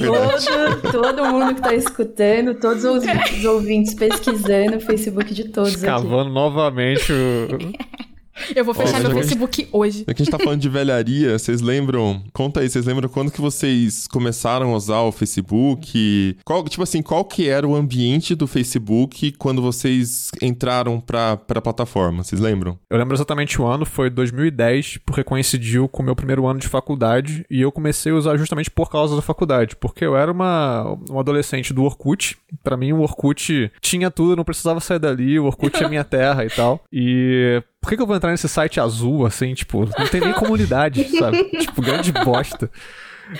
todo, todo mundo que tá escutando, todos os, os ouvintes pesquisando o Facebook de todos aqui. Cavando novamente o. Eu vou fechar Ó, meu Facebook hoje. Já que a gente tá falando de velharia, vocês lembram? Conta aí, vocês lembram quando que vocês começaram a usar o Facebook? Qual, tipo assim, qual que era o ambiente do Facebook quando vocês entraram pra, pra plataforma? Vocês lembram? Eu lembro exatamente o ano, foi 2010, porque coincidiu com o meu primeiro ano de faculdade e eu comecei a usar justamente por causa da faculdade, porque eu era uma, um adolescente do Orkut. Pra mim, o Orkut tinha tudo, não precisava sair dali, o Orkut é minha terra e tal. E por que, que eu vou entrar nesse site azul, assim, tipo, não tem nem comunidade, sabe? Tipo, grande bosta.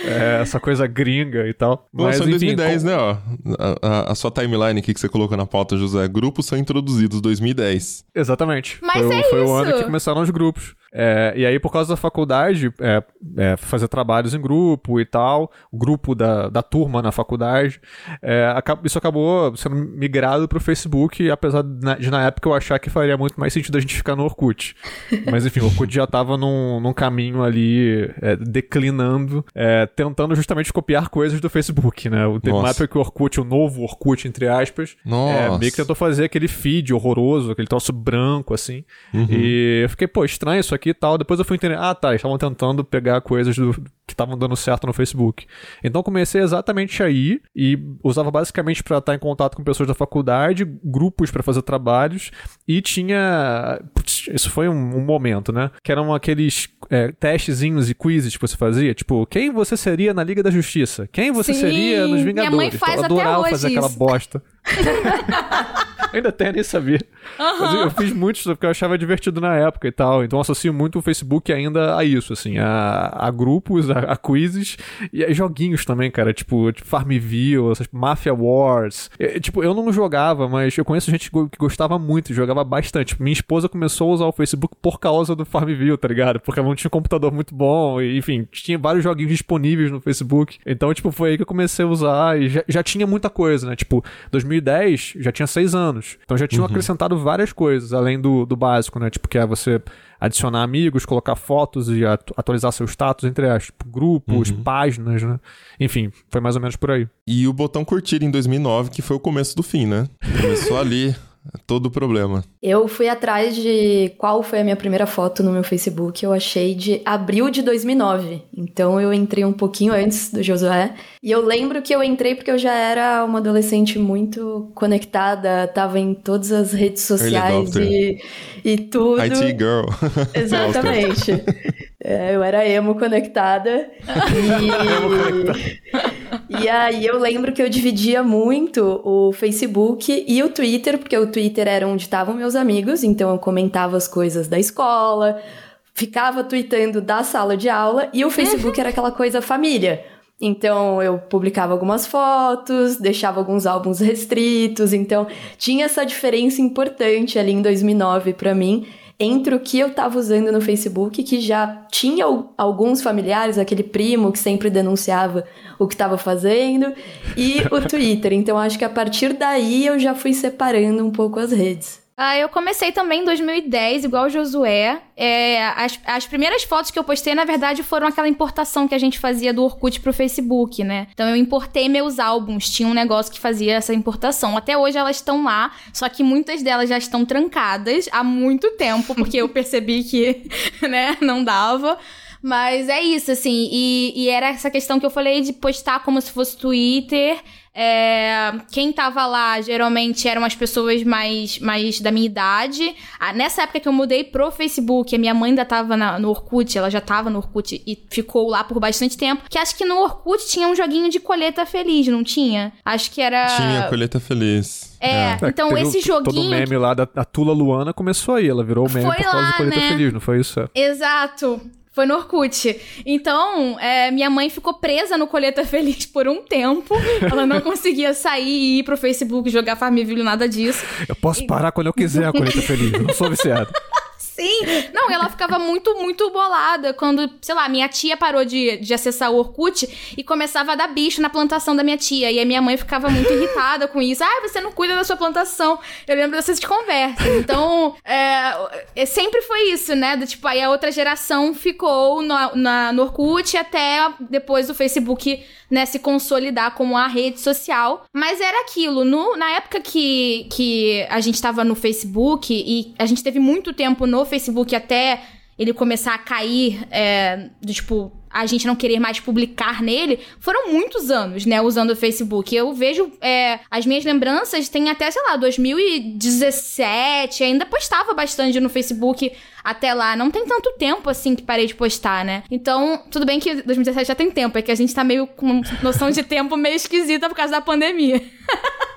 É, essa coisa gringa e tal. Mas, Lançou em enfim, 2010, com- né? Ó, a, a- a sua timeline aqui que você colocou na pauta, José. Grupos são introduzidos 2010. Exatamente. Mas foi, o- é foi o isso. ano que começaram os grupos. É, e aí, por causa da faculdade, é, é, fazer trabalhos em grupo e tal, o grupo da, da turma na faculdade, é, isso acabou sendo migrado pro Facebook, apesar de na, época eu achar que faria muito mais sentido a gente ficar no Orkut. Mas enfim, o Orkut já tava num, num caminho ali é, declinando, é, tentando justamente copiar coisas do Facebook, né? Teve uma época que o Orkut, o novo Orkut, entre aspas, é, meio que tentou fazer aquele feed horroroso, aquele troço branco, assim. Uhum. E eu fiquei, pô, estranho isso aqui e tal. Depois eu fui entender, ah, tá, estavam tentando pegar coisas do, que estavam dando certo no Facebook. Então comecei exatamente aí e usava basicamente pra estar em contato com pessoas da faculdade, grupos pra fazer trabalhos e tinha. Putz, isso foi um, um momento, né? Que eram aqueles é, testezinhos e quizzes que você fazia, tipo, quem você seria na Liga da Justiça? Quem você Sim, seria nos minha Vingadores? mãe faz eu até adorava hoje fazer aquela isso. bosta. Ainda tem, nem sabia. Mas eu, eu fiz muito isso porque eu achava divertido na época e tal. Então eu associo muito o Facebook ainda a isso, assim, a, a grupos, a, a quizzes e a joguinhos também, cara. Tipo, tipo Farmville, essas Mafia Wars. É, tipo, eu não jogava, mas eu conheço gente que go- que gostava muito, jogava bastante. Minha esposa começou a usar o Facebook por causa do Farmville, tá ligado? Porque ela não tinha um computador muito bom, e, enfim, tinha vários joguinhos disponíveis no Facebook. Então, tipo, foi aí que eu comecei a usar e já, já tinha muita coisa, né? Tipo, 2010 já tinha seis anos. Então já tinham acrescentado várias coisas, além do, do básico, né? Tipo, que é você adicionar amigos, colocar fotos e atu- atualizar seu status entre as tipo, grupos, páginas, né? Enfim, foi mais ou menos por aí. E o botão curtir em 2009, que foi o começo do fim, né? Começou ali todo o problema. Eu fui atrás de qual foi a minha primeira foto no meu Facebook. Eu achei de abril de 2009. Então eu entrei um pouquinho antes do Josué. E eu lembro que eu entrei porque eu já era uma adolescente muito conectada, tava em todas as redes sociais e, e tudo. IT Girl. Exatamente. É, eu era emo conectada. E... e aí eu lembro que eu dividia muito o Facebook e o Twitter, porque o Twitter era onde estavam meus amigos, então eu comentava as coisas da escola, ficava tweetando da sala de aula, e o Facebook era aquela coisa família. Então eu publicava algumas fotos, deixava alguns álbuns restritos, então tinha essa diferença importante ali em 2009 pra mim entre o que eu tava usando no Facebook, que já tinha al- alguns familiares, aquele primo que sempre denunciava o que tava fazendo, e o Twitter. Então acho que a partir daí eu já fui separando um pouco as redes. Ah, eu comecei também em 2010, igual o Josué. É, as, as primeiras fotos que eu postei, na verdade, foram aquela importação que a gente fazia do Orkut pro Facebook, né? Então eu importei meus álbuns, tinha um negócio que fazia essa importação. Até hoje elas estão lá, só que muitas delas já estão trancadas há muito tempo, porque eu percebi que, né, não dava. Mas é isso, assim. E, e era essa questão que eu falei de postar como se fosse Twitter. É, quem tava lá geralmente eram as pessoas mais, mais da minha idade. Ah, nessa época que eu mudei pro Facebook, a minha mãe ainda tava na- no Orkut, ela já tava no Orkut e ficou lá por bastante tempo. Que acho que no Orkut tinha um joguinho de colheita feliz, não tinha? Acho que era. Tinha Colheita Feliz. É, então Teve esse o- Todo o joguinho. meme lá da a Tula Luana começou aí, ela virou meme Foi por causa lá, do Colheita né? Feliz, não foi isso? É. Exato. Foi no Orkut. Então, é, minha mãe ficou presa no Colheita Feliz por um tempo. Ela não conseguia sair e ir pro Facebook jogar Farmville, nada disso. Eu posso parar quando eu quiser a colheita feliz. Eu não sou viciado. Sim! Não, ela ficava muito, muito bolada quando, sei lá, minha tia parou de, de acessar o Orkut e começava a dar bicho na plantação da minha tia. E a minha mãe ficava muito irritada com isso. Ah, você não cuida da sua plantação. Eu lembro dessas conversas. Então, é, é, sempre foi isso, né? Do, tipo, aí a outra geração ficou no, na, no Orkut até depois do Facebook né, se consolidar como a rede social. Mas era aquilo, no, na época que, que a gente tava no Facebook, e a gente teve muito tempo no Facebook até ele começar a cair, é, do, tipo, a gente não querer mais publicar nele, foram muitos anos, né, usando o Facebook. Eu vejo é, as minhas lembranças, tem até, sei lá, 2017, ainda postava bastante no Facebook até lá. Não tem tanto tempo assim que parei de postar, né? Então, tudo bem que 2017 já tem tempo, é que a gente tá meio com noção de tempo meio esquisita por causa da pandemia.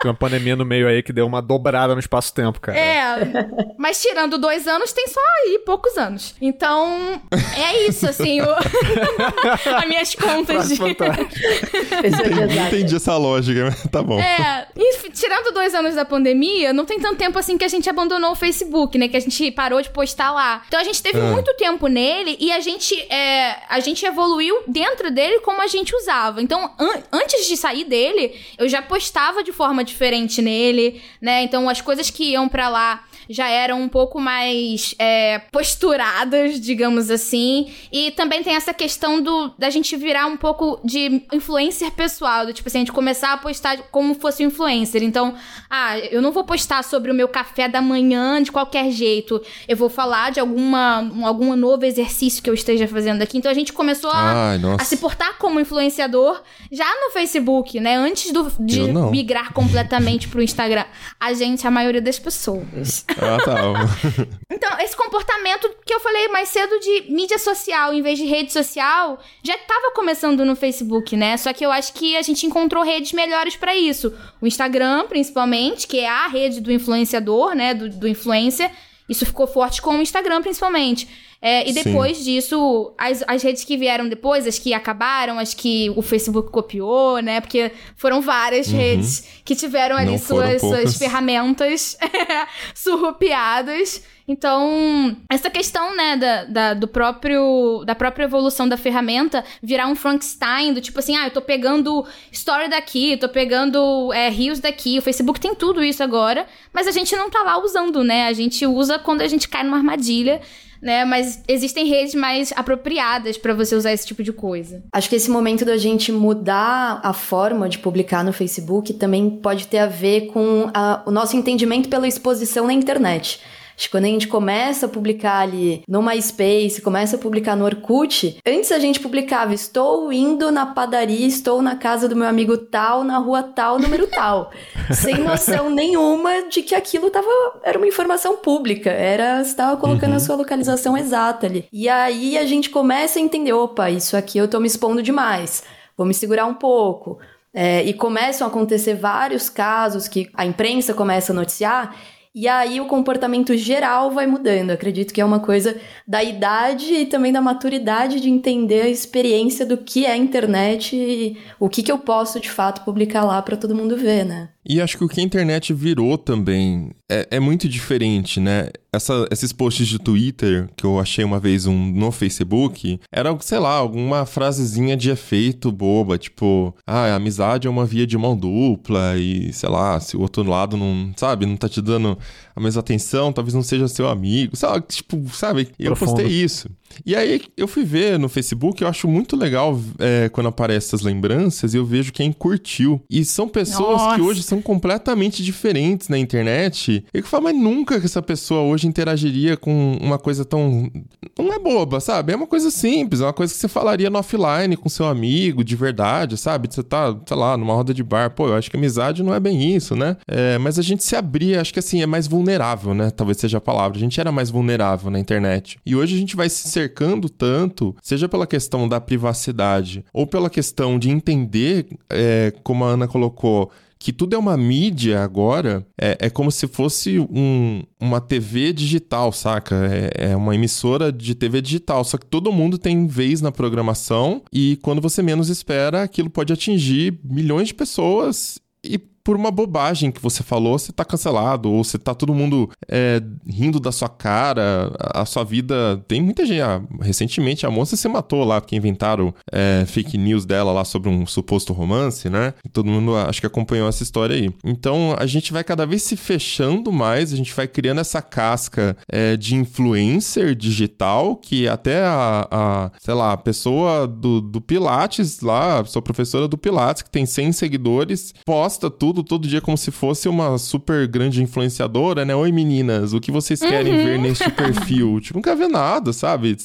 Tem uma pandemia no meio aí que deu uma dobrada no espaço-tempo, cara. É, mas tirando dois anos, tem só aí poucos anos. Então, é isso, assim, o... as minhas contas de... entendi, entendi essa lógica, mas tá bom. É, e tirando dois anos da pandemia, não tem tanto tempo assim que a gente abandonou o Facebook, né? Que a gente parou de postar lá. Então a gente teve É. muito tempo nele e a gente, é, a gente evoluiu dentro dele como a gente usava. Então, an- antes de sair dele, eu já postava de forma diferente nele, né? Então as coisas que iam pra lá já eram um pouco mais é, posturadas, digamos assim. E também tem essa questão do da gente virar um pouco de influencer pessoal, do tipo assim, a gente começar a postar como fosse um influencer. Então, ah, eu não vou postar sobre o meu café da manhã de qualquer jeito. Eu vou falar de alguma um- algum novo exercício que eu esteja fazendo aqui. Então a gente começou a, Ai, a se portar como influenciador já no Facebook, né? Antes do, de migrar completamente pro Instagram. A gente, a maioria das pessoas. Ah, tá. Então, esse comportamento que eu falei mais cedo de mídia social em vez de rede social já estava começando no Facebook, né? Só que eu acho que a gente encontrou redes melhores para isso. O Instagram, principalmente, que é a rede do influenciador, né? Do, do influencer. Isso ficou forte com o Instagram, principalmente. É, e Sim. depois disso, as, as redes que vieram depois, as que acabaram, as que o Facebook copiou, né? Porque foram várias redes que tiveram ali Uhum. Não suas, suas ferramentas surrupiadas. Então, essa questão, né, da, da- do próprio, da própria evolução da ferramenta virar um Frankenstein, do tipo assim, ah, eu tô pegando story daqui, eu tô pegando é, rios daqui. O Facebook tem tudo isso agora, mas a gente não tá lá usando, né? A gente usa quando a gente cai numa armadilha, né? Mas existem redes mais apropriadas pra você usar esse tipo de coisa. Acho que esse momento da gente mudar a forma de publicar no Facebook também pode ter a ver com a- o nosso entendimento pela exposição na internet. Acho que quando a gente começa a publicar ali no MySpace, começa a publicar no Orkut, antes a gente publicava estou indo na padaria, estou na casa do meu amigo tal, na rua tal, número tal. sem noção nenhuma de que aquilo tava, era uma informação pública, era você estava colocando a sua localização exata ali. E aí a gente começa a entender, opa, isso aqui eu tô me expondo demais, vou me segurar um pouco. É, e começam a acontecer vários casos que a imprensa começa a noticiar, e aí o comportamento geral vai mudando. Acredito que é uma coisa da idade e também da maturidade de entender a experiência do que é a internet e o que, que eu posso de fato publicar lá para todo mundo ver, né? E acho que o que a internet virou também é, é muito diferente, né? Essa- esses posts de Twitter que eu achei uma vez um no Facebook, era, sei lá, alguma frasezinha de efeito boba, tipo, ah, a amizade é uma via de mão dupla e, sei lá, se o outro lado não, sabe, não tá te dando a mesma atenção, talvez não seja seu amigo, sabe? Tipo, sabe? Eu Profundo. postei isso. E aí eu fui ver no Facebook, eu acho muito legal é, quando aparecem essas lembranças e eu vejo quem curtiu. E são pessoas que Nossa. hoje são completamente diferentes na internet. E que falo, mas nunca que essa pessoa hoje interagiria com uma coisa tão. Não é boba, sabe? É uma coisa simples, é uma coisa que você falaria no offline com seu amigo, de verdade, sabe? Você tá, sei lá, numa roda de bar. Pô, eu acho que amizade não é bem isso, né? É, mas a gente se abria, acho que assim, é mais vulnerável, né? Talvez seja a palavra. A gente era mais vulnerável na internet. E hoje a gente vai se cercando tanto, seja pela questão da privacidade ou pela questão de entender, é, como a Ana colocou, que tudo é uma mídia agora, é, é como se fosse um, uma TV digital, saca? É, é uma emissora de TV digital, só que todo mundo tem vez na programação e quando você menos espera, aquilo pode atingir milhões de pessoas e por uma bobagem que você falou, você tá cancelado, ou você tá todo mundo é, rindo da sua cara, a, a, sua vida. Tem muita gente. Ah, recentemente a moça se matou lá, porque inventaram é, fake news dela lá sobre um suposto romance, né? E todo mundo acho que acompanhou essa história aí. Então a gente vai cada vez se fechando mais, a gente vai criando essa casca é, de influencer digital que até a, a, sei lá, a pessoa do, do Pilates lá, sua professora do Pilates, que tem 100 seguidores, posta tudo tudo todo dia como se fosse uma super grande influenciadora, né? Oi meninas, o que vocês querem uhum. ver neste perfil? Tipo, nunca vê nada, sabe?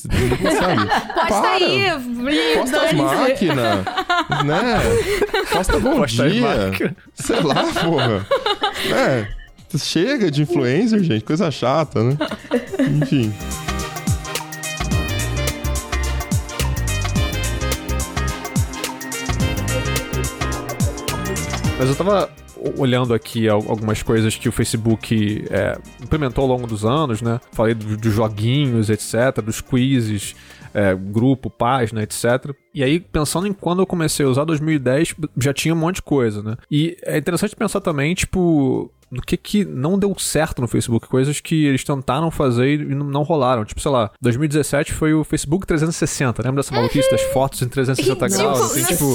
Não sabe? Posta Para. aí, Posta as máquinas, né? Posta bom Posta dia. Sei lá, porra. É, chega de influencer, gente, coisa chata, né? Enfim. Mas eu tava olhando aqui algumas coisas que o Facebook é, implementou ao longo dos anos, né? Falei dos do joguinhos, etc., dos quizzes, é, grupo, página, etc. E aí, pensando em quando eu comecei a usar 2010, já tinha um monte de coisa, né? E é interessante pensar também, tipo, no que que não deu certo no Facebook, coisas que eles tentaram fazer e não rolaram. Tipo, sei lá, 2017 foi o Facebook 360, lembra dessa maluquice das fotos em 360 graus? Assim, tipo,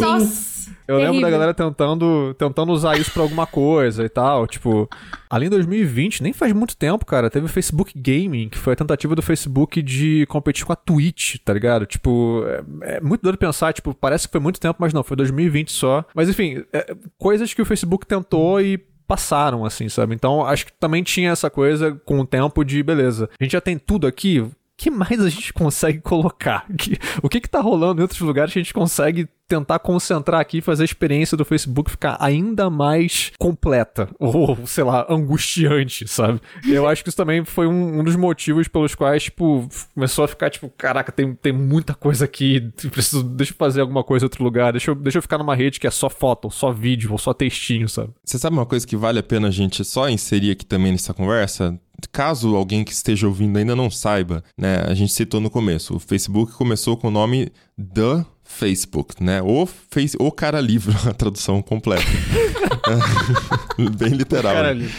eu lembro da galera tentando, tentando usar isso pra alguma coisa e tal. Tipo, além de 2020, nem faz muito tempo, cara. Teve o Facebook Gaming, que foi a tentativa do Facebook de competir com a Twitch, tá ligado? Tipo, é, é muito doido pensar, tipo, parece que foi muito tempo, mas não, foi 2020 só. Mas enfim, é, coisas que o Facebook tentou e passaram, assim, sabe? Então, acho que também tinha essa coisa com o tempo de, beleza, a gente já tem tudo aqui, que mais a gente consegue colocar? o que que tá rolando em outros lugares que a gente consegue tentar concentrar aqui e fazer a experiência do Facebook ficar ainda mais completa, ou, sei lá, angustiante, sabe? Eu acho que isso também foi um, um, dos motivos pelos quais, tipo, começou a ficar, tipo, caraca, tem, tem muita coisa aqui, preciso, deixa eu fazer alguma coisa em outro lugar, deixa eu, deixa eu ficar numa rede que é só foto, ou só vídeo, ou só textinho, sabe? Você sabe uma coisa que vale a pena a gente só inserir aqui também nessa conversa? Caso alguém que esteja ouvindo ainda não saiba, né? A gente citou no começo, o Facebook começou com o nome The Facebook, né? O, face, o cara livro, a tradução completa. Bem literal. Cara livro.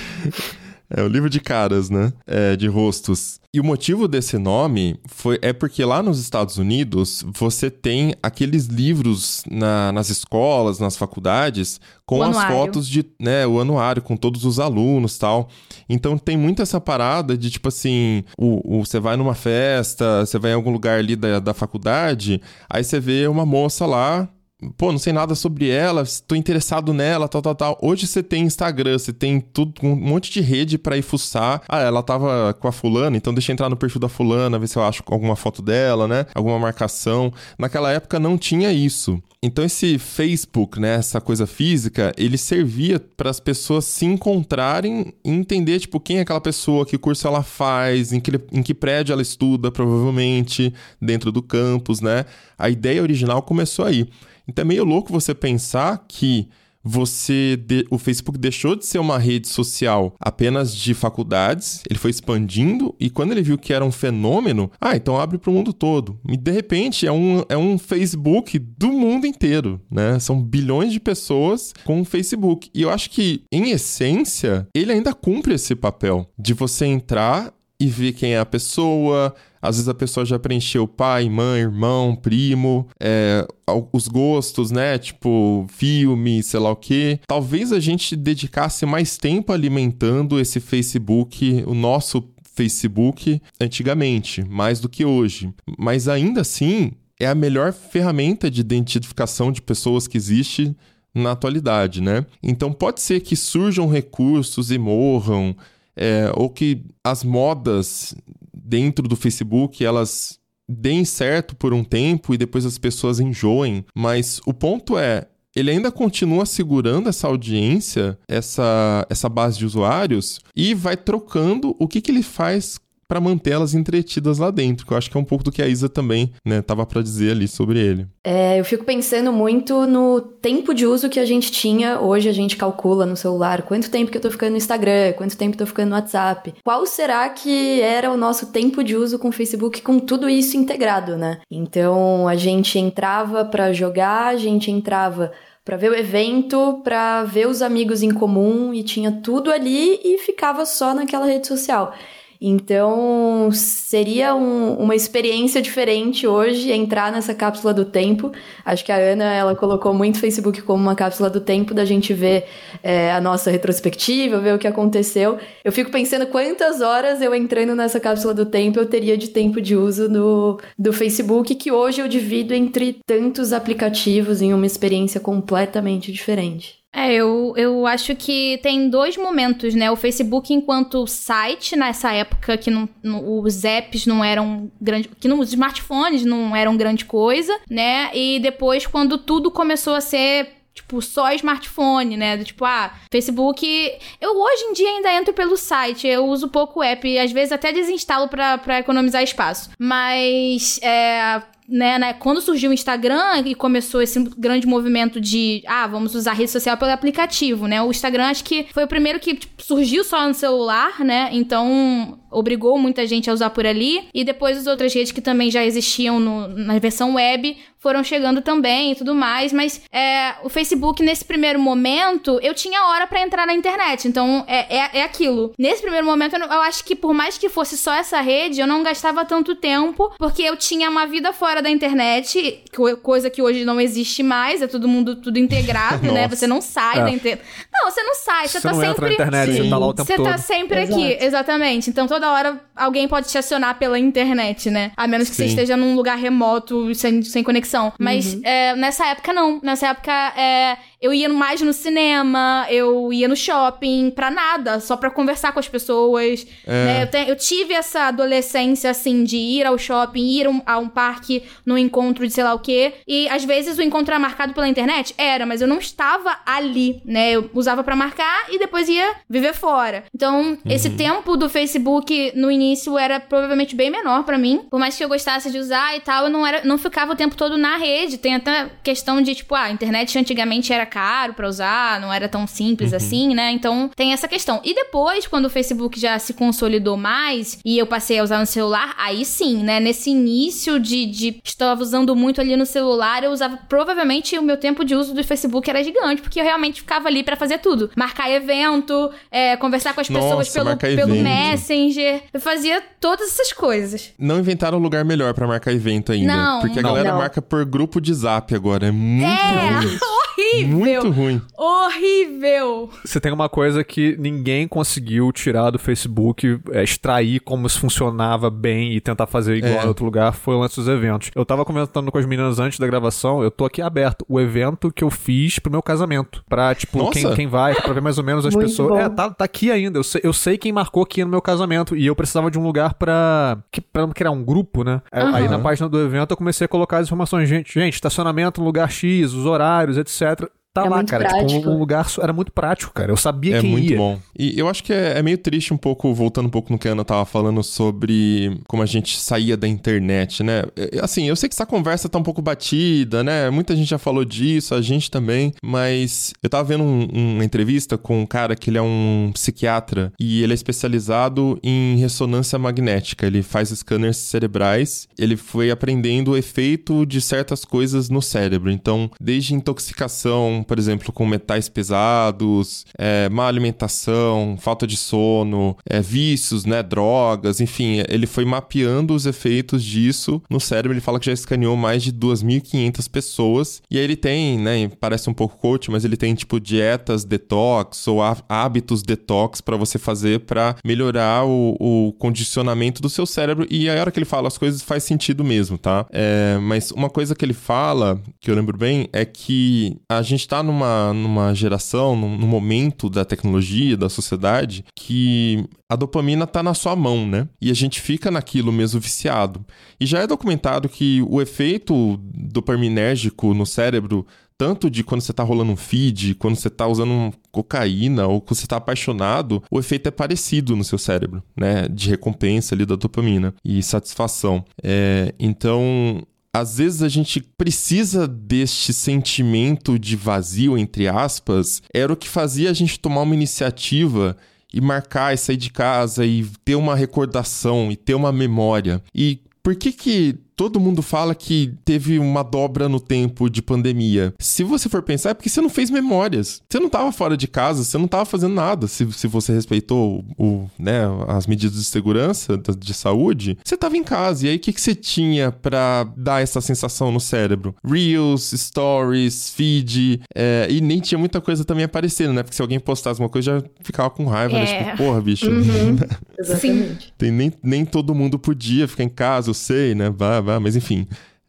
É o livro de caras, né? É, de rostos. E o motivo desse nome foi é porque lá nos Estados Unidos você tem aqueles livros na, nas escolas, nas faculdades, com as fotos de, né, o anuário com todos os alunos, tal. Então tem muito essa parada de tipo assim, o, o, você vai numa festa, você vai em algum lugar ali da, da faculdade, aí você vê uma moça lá pô, não sei nada sobre ela, estou interessado nela, tal, tal, tal. Hoje você tem Instagram, você tem tudo, um monte de rede para ir fuçar. Ah, ela tava com a fulana, então deixa eu entrar no perfil da fulana, ver se eu acho alguma foto dela, né? Alguma marcação. Naquela época não tinha isso. Então esse Facebook, né, essa coisa física, ele servia para as pessoas se encontrarem e entender tipo quem é aquela pessoa, que curso ela faz, em que, em que prédio ela estuda, provavelmente dentro do campus, né? A ideia original começou aí. Então é meio louco você pensar que você de, o Facebook deixou de ser uma rede social apenas de faculdades, ele foi expandindo e quando ele viu que era um fenômeno, ah, então abre para o mundo todo. E de repente é um, é um Facebook do mundo inteiro, né? São bilhões de pessoas com o Facebook. E eu acho que, em essência, ele ainda cumpre esse papel de você entrar e ver quem é a pessoa, às vezes a pessoa já preencheu pai, mãe, irmão, primo, é, os gostos, né? Tipo, filme, sei lá o quê. Talvez a gente dedicasse mais tempo alimentando esse Facebook, o nosso Facebook, antigamente, mais do que hoje. Mas ainda assim, é a melhor ferramenta de identificação de pessoas que existe na atualidade, né? Então pode ser que surjam recursos e morram, é, ou que as modas dentro do Facebook elas deem certo por um tempo e depois as pessoas enjoem, mas o ponto é ele ainda continua segurando essa audiência, essa, essa base de usuários, e vai trocando o que, que ele faz para mantê-las entretidas lá dentro, que eu acho que é um pouco do que a Isa também, né, tava para dizer ali sobre ele. É, eu fico pensando muito no tempo de uso que a gente tinha. Hoje a gente calcula no celular quanto tempo que eu tô ficando no Instagram, quanto tempo eu tô ficando no WhatsApp. Qual será que era o nosso tempo de uso com o Facebook com tudo isso integrado, né? Então a gente entrava para jogar, a gente entrava para ver o evento, para ver os amigos em comum e tinha tudo ali e ficava só naquela rede social. Então, seria um, uma experiência diferente hoje entrar nessa cápsula do tempo. Acho que a Ana ela colocou muito o Facebook como uma cápsula do tempo da gente ver é, a nossa retrospectiva, ver o que aconteceu. Eu fico pensando quantas horas eu entrando nessa cápsula do tempo eu teria de tempo de uso no, do Facebook, que hoje eu divido entre tantos aplicativos em uma experiência completamente diferente. É, eu, eu acho que tem dois momentos, né? O Facebook enquanto site, nessa época que não, não, os apps não eram grande. que não, os smartphones não eram grande coisa, né? E depois, quando tudo começou a ser tipo, só smartphone, né? Tipo, ah, Facebook. Eu hoje em dia ainda entro pelo site, eu uso pouco app, às vezes até desinstalo pra economizar espaço. Mas, é né, né, quando surgiu o Instagram e começou esse grande movimento de, ah, vamos usar rede social pelo aplicativo, né? O Instagram acho que foi o primeiro que tipo, surgiu só no celular, né? Então obrigou muita gente a usar por ali. E depois as outras redes que também já existiam no, na versão web foram chegando também e tudo mais. Mas é, o Facebook, nesse primeiro momento, eu tinha hora para entrar na internet. Então é, é, é, aquilo. Nesse primeiro momento, eu, eu acho que por mais que fosse só essa rede, eu não gastava tanto tempo, porque eu tinha uma vida fora da internet, coisa que hoje não existe mais, é todo mundo tudo integrado, né? Você não sai é. da internet. Não, você não sai, você, você tá não sempre. Entra na internet, Sim. você tá lá o tempo você todo. tá sempre Exato. aqui, exatamente. Então toda hora alguém pode te acionar pela internet, né? A menos que Sim. você esteja num lugar remoto, sem, sem conexão. Mas uhum. é, nessa época, não. Nessa época, é, eu ia mais no cinema, eu ia no shopping, pra nada, só pra conversar com as pessoas. É. Né? Eu, te, eu, tive essa adolescência, assim, de ir ao shopping, ir um, a um parque, num encontro de sei lá o quê. E às vezes o encontro era marcado pela internet? Era, mas eu não estava ali, né? Eu usava para marcar e depois ia viver fora. Então, uhum. esse tempo do Facebook no início era provavelmente bem menor para mim. Por mais que eu gostasse de usar e tal, eu não, era, não ficava o tempo todo na rede. Tem até questão de, tipo, ah, a internet antigamente era caro para usar, não era tão simples uhum. assim, né? Então tem essa questão. E depois, quando o Facebook já se consolidou mais e eu passei a usar no celular, aí sim, né? Nesse início de, de estava usando muito ali no celular, eu usava provavelmente o meu tempo de uso do Facebook era gigante, porque eu realmente ficava ali para fazer tudo. Marcar evento, é, conversar com as Nossa, pessoas pelo, pelo Messenger. Eu fazia todas essas coisas. Não inventaram um lugar melhor para marcar evento ainda. Não, porque a não, galera não. marca por grupo de zap agora. É muito é. ruim. horrível. Muito ruim. Horrível. Você tem uma coisa que ninguém conseguiu tirar do Facebook, é, extrair como isso funcionava bem e tentar fazer igual é. em outro lugar, foi o lance dos eventos. Eu tava comentando com as meninas antes da gravação, eu tô aqui aberto. O evento que eu fiz pro meu casamento. Pra, tipo, quem, quem vai, pra ver mais ou menos as Muito pessoas. Bom. É, tá, tá aqui ainda. Eu sei, eu sei quem marcou aqui no meu casamento. E eu precisava de um lugar pra, que, pra criar um grupo, né? Uhum. Aí na página do evento eu comecei a colocar as informações. Gente, gente, estacionamento no lugar X, os horários, etc tá é lá, cara. Tipo, um lugar era muito prático, cara. Eu sabia é quem ia. É muito bom. E eu acho que é, é, meio triste um pouco, voltando um pouco no que a Ana tava falando sobre como a gente saía da internet, né? É, assim, eu sei que essa conversa tá um pouco batida, né? Muita gente já falou disso, a gente também, mas eu tava vendo um, uma entrevista com um cara que ele é um psiquiatra e ele é especializado em ressonância magnética. Ele faz scanners cerebrais. Ele foi aprendendo o efeito de certas coisas no cérebro. Então, desde intoxicação, por exemplo, com metais pesados, é, má alimentação, falta de sono, é, vícios, né, drogas, enfim, ele foi mapeando os efeitos disso no cérebro. Ele fala que já escaneou mais de 2.500 pessoas. E aí ele tem, né, parece um pouco coach, mas ele tem tipo dietas detox ou hábitos detox para você fazer para melhorar o, o, condicionamento do seu cérebro. E a hora que ele fala as coisas faz sentido mesmo, tá? É, mas uma coisa que ele fala, que eu lembro bem, é que a gente está numa, numa geração, num, num, momento da tecnologia, da sociedade, que a dopamina está na sua mão, né? E a gente fica naquilo mesmo viciado. E já é documentado que o efeito dopaminérgico no cérebro tanto de quando você tá rolando um feed, quando você tá usando cocaína ou quando você tá apaixonado, o efeito é parecido no seu cérebro, né? De recompensa ali da dopamina e satisfação. É, então, às vezes a gente precisa deste sentimento de vazio, entre aspas, era o que fazia a gente tomar uma iniciativa e marcar e sair de casa e ter uma recordação e ter uma memória. E por que que todo mundo fala que teve uma dobra no tempo de pandemia. Se você for pensar, é porque você não fez memórias. Você não estava fora de casa, você não estava fazendo nada. Se, se você respeitou o, né, as medidas de segurança, de saúde, você estava em casa. E aí, o que, que você tinha para dar essa sensação no cérebro? Reels, stories, feed. É, e nem tinha muita coisa também aparecendo, né? Porque se alguém postasse uma coisa, já ficava com raiva, né? É. Tipo, porra, bicho. Uhum. Exatamente. Tem, nem, nem todo mundo podia ficar em casa, eu sei, né? Vai, vai, mas enfim.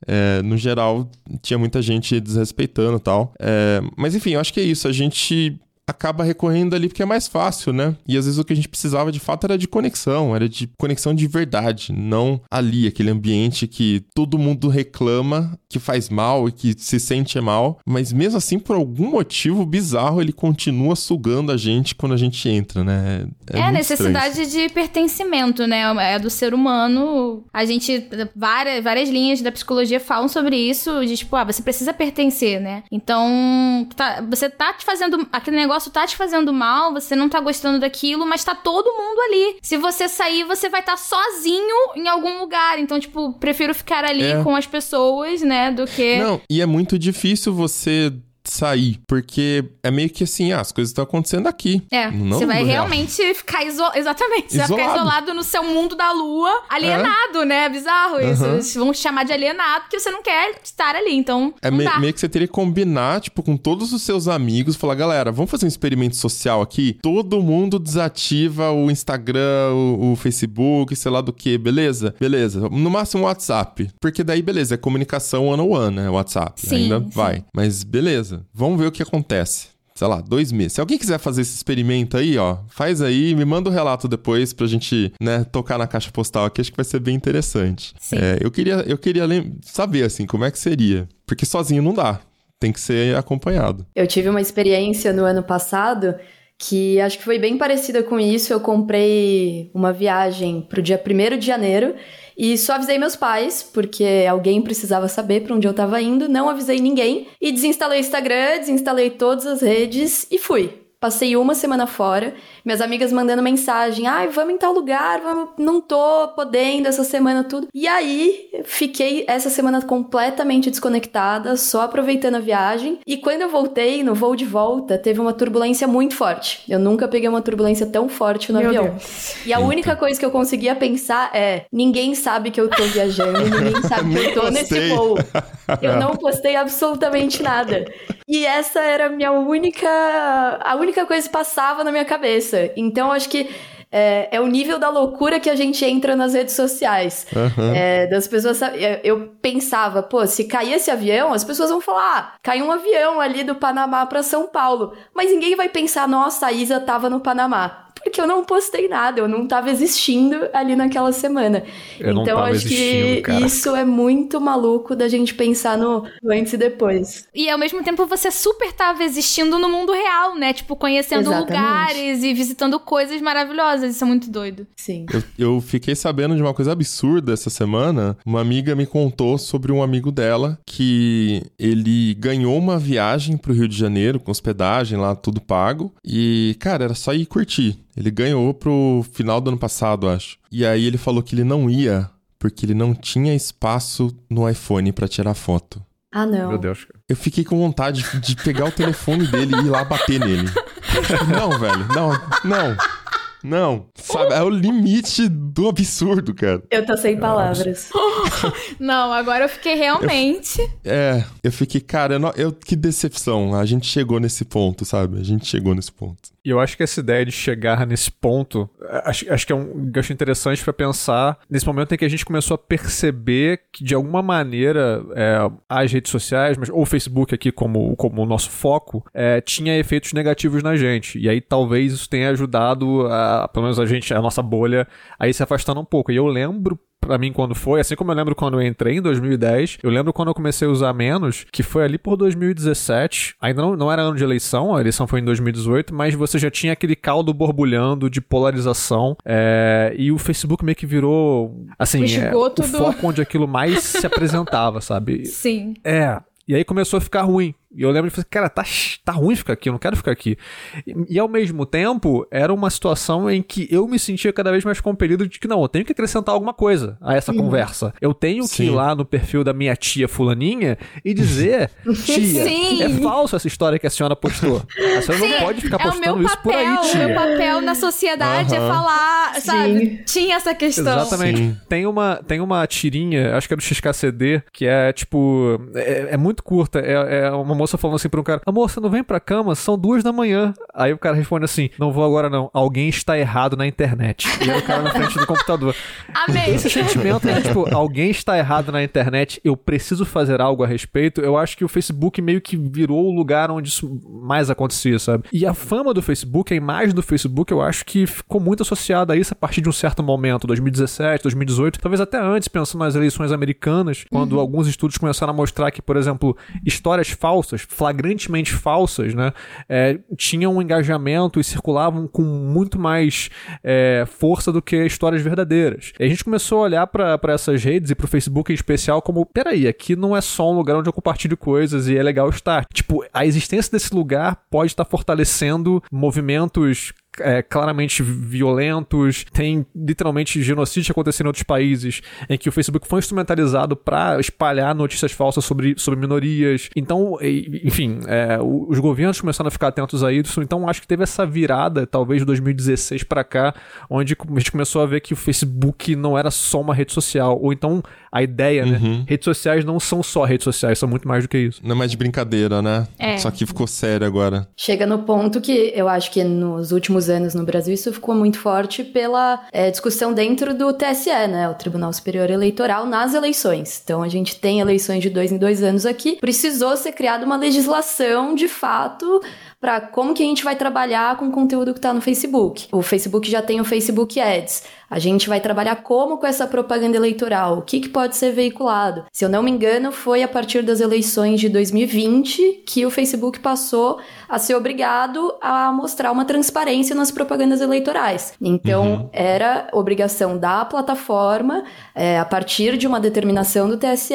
é, no geral, tinha muita gente desrespeitando e tal. É, mas enfim, eu acho que é isso. A gente acaba recorrendo ali porque é mais fácil, né? E às vezes o que a gente precisava de fato era de conexão, era de conexão de verdade, não ali, aquele ambiente que todo mundo reclama que faz mal e que se sente mal, mas mesmo assim, por algum motivo bizarro, ele continua sugando a gente quando a gente entra, né? É, a muito necessidade de pertencimento, né? É do ser humano. A gente. Várias, várias linhas da psicologia falam sobre isso, de tipo, ah, você precisa pertencer, né? Então, tá- você tá te fazendo. Aquele negócio tá te fazendo mal, você não tá gostando daquilo, mas tá todo mundo ali. Se você sair, você vai estar sozinho em algum lugar. Então, tipo, prefiro ficar ali É. com as pessoas, né? Do que. Não, e é muito difícil você sair, porque é meio que assim, ah, as coisas estão acontecendo aqui. É, não você vai mundo real. realmente ficar isolado. Exatamente, você vai ficar Isolado. isolado no seu mundo da lua, alienado, né? Bizarro isso. Aham. Eles vão te chamar de alienado porque você não quer estar ali, então. É me- meio que você teria que combinar, tipo, com todos os seus amigos, falar, galera, vamos fazer um experimento social aqui? Todo mundo desativa o Instagram, o, o Facebook, sei lá do que, beleza? Beleza. No máximo o WhatsApp. Porque daí, beleza, é comunicação one-on-one, né? WhatsApp. Sim, Ainda sim. vai. Mas beleza. Vamos ver o que acontece. Sei lá, dois meses. Se alguém quiser fazer esse experimento aí, ó, faz aí, me manda o relato depois pra gente, né, tocar na caixa postal aqui, acho que vai ser bem interessante. Sim. É, eu queria, eu queria saber, assim, como é que seria. Porque sozinho não dá. Tem que ser acompanhado. Eu tive uma experiência no ano passado que acho que foi bem parecida com isso. Eu comprei uma viagem pro dia 1 de janeiro e só avisei meus pais, porque alguém precisava saber pra onde eu tava indo, não avisei ninguém e desinstalei o Instagram, desinstalei todas as redes e fui. Passei uma semana fora, minhas amigas mandando mensagem: ai, vamos em tal lugar, vamos... não tô podendo essa semana, tudo. E aí, fiquei essa semana completamente desconectada, só aproveitando a viagem. E quando eu voltei, no voo de volta, teve uma turbulência muito forte. Eu nunca peguei uma turbulência tão forte no Meu avião. Deus. E a única coisa que eu conseguia pensar é: ninguém sabe que eu tô viajando, ninguém sabe que eu tô nesse voo. Eu não postei absolutamente nada. E essa era a minha única. A única coisa que passava na minha cabeça. Então acho que. É, é o nível da loucura que a gente entra nas redes sociais. Aham. É, das pessoas. é, Eu pensava, pô, se cair esse avião, as pessoas vão falar: ah, caiu um avião ali do Panamá pra São Paulo. Mas ninguém vai pensar, nossa, a Isa tava no Panamá. Porque eu não postei nada, eu não tava existindo ali naquela semana. Eu não então tava acho que cara. isso é muito maluco da gente pensar no, no antes e depois. E ao mesmo tempo você super tava existindo no mundo real, né? Tipo, conhecendo Exatamente. lugares e visitando coisas maravilhosas. Isso é muito doido. Sim. Eu, eu fiquei sabendo de uma coisa absurda essa semana. Uma amiga me contou sobre um amigo dela que ele ganhou uma viagem pro Rio de Janeiro com hospedagem lá, tudo pago. E, cara, era só ir curtir. Ele ganhou pro final do ano passado, acho. E aí ele falou que ele não ia porque ele não tinha espaço no iPhone pra tirar foto. Ah, não. Meu Deus, cara. Eu fiquei com vontade de pegar o telefone dele e ir lá bater nele. Não, velho. Não, não. Não. Sabe, é o limite do absurdo, cara. Eu tô sem palavras. Não, agora eu fiquei realmente. É, eu fiquei, cara, eu, não- eu- que decepção. A gente chegou nesse ponto, sabe? A gente chegou nesse ponto. E eu acho que essa ideia de chegar nesse ponto, acho, acho que é um gancho interessante pra pensar nesse momento em que a gente começou a perceber que, de alguma maneira, é, as redes sociais, mas, ou o Facebook aqui como, como o nosso foco, é, tinha efeitos negativos na gente. E aí talvez isso tenha ajudado, a, pelo menos a gente, a nossa bolha, a ir se afastando um pouco. E eu lembro pra mim quando foi, assim como eu lembro quando eu entrei em 2010, eu lembro quando eu comecei a usar menos, que foi ali por 2017. Ainda não, não era ano de eleição, a eleição foi em 2018, mas você já tinha aquele caldo borbulhando de polarização. É, e o Facebook meio que virou, assim, O é, o do- foco onde aquilo mais se apresentava, sabe? Sim. É. E aí começou a ficar ruim. E eu lembro de falar, cara, tá, tá ruim ficar aqui, eu não quero ficar aqui. E, e ao mesmo tempo, era uma situação em que eu me sentia cada vez mais compelido de que, não, eu tenho que acrescentar alguma coisa a essa conversa. Eu tenho que ir Sim. lá no perfil da minha tia fulaninha e dizer, tia, Sim. é falso essa história que a senhora postou. A senhora não pode ficar É o postando meu isso por aí, papel, o tia. meu papel na sociedade é Aham. falar, sabe? Sim. Tinha essa questão. Exatamente. Sim. Tem uma, tem uma tirinha, acho que é do XKCD, que é tipo. É, é muito curta. É, é uma moça falando assim pra um cara: Amor, você não vem pra cama? São duas da manhã. Aí o cara responde assim: Não vou agora não. Alguém está errado na internet. E o cara na frente do computador. Amei. Esse sentimento de, tipo, alguém está errado na internet, eu preciso fazer algo a respeito, eu acho que o Facebook meio que virou o lugar onde isso mais acontecia, sabe? E a fama do Facebook, a imagem do Facebook, eu acho que ficou muito associada a isso a partir de um certo momento, 2017, 2018, talvez até antes, pensando nas eleições americanas, quando alguns estudos começaram a mostrar que, por exemplo, histórias falsas, flagrantemente falsas, né, é, tinham um engajamento e circulavam com muito mais é, força do que histórias verdadeiras. E a gente começou a olhar pra essas redes e pro Facebook em especial como, peraí, aqui não é só um lugar onde eu compartilho coisas e é legal estar. Tipo, a existência desse lugar pode estar fortalecendo movimentos é, claramente violentos, tem literalmente genocídio acontecendo em outros países, em que o Facebook foi instrumentalizado para espalhar notícias falsas sobre, sobre minorias. Então, enfim, é, os governos começaram a ficar atentos a isso. Então, acho que teve essa virada, talvez de 2016 para cá, onde a gente começou a ver que o Facebook não era só uma rede social, ou então a ideia, né? Redes sociais não são só redes sociais, são muito mais do que isso. Não é mais de brincadeira, né? É. Só que ficou sério agora. Chega no ponto que eu acho que nos últimos anos no Brasil isso ficou muito forte pela é, discussão dentro do TSE, né? O Tribunal Superior Eleitoral, nas eleições. Então a gente tem eleições de dois em dois anos aqui. Precisou ser criada uma legislação de fato para como que a gente vai trabalhar com o conteúdo que está no Facebook. O Facebook já tem o Facebook Ads. A gente vai trabalhar como com essa propaganda eleitoral, o que, que pode ser veiculado. Se eu não me engano, foi a partir das eleições de 2020 que o Facebook passou a ser obrigado a mostrar uma transparência nas propagandas eleitorais. Então, era obrigação da plataforma, é, a partir de uma determinação do TSE,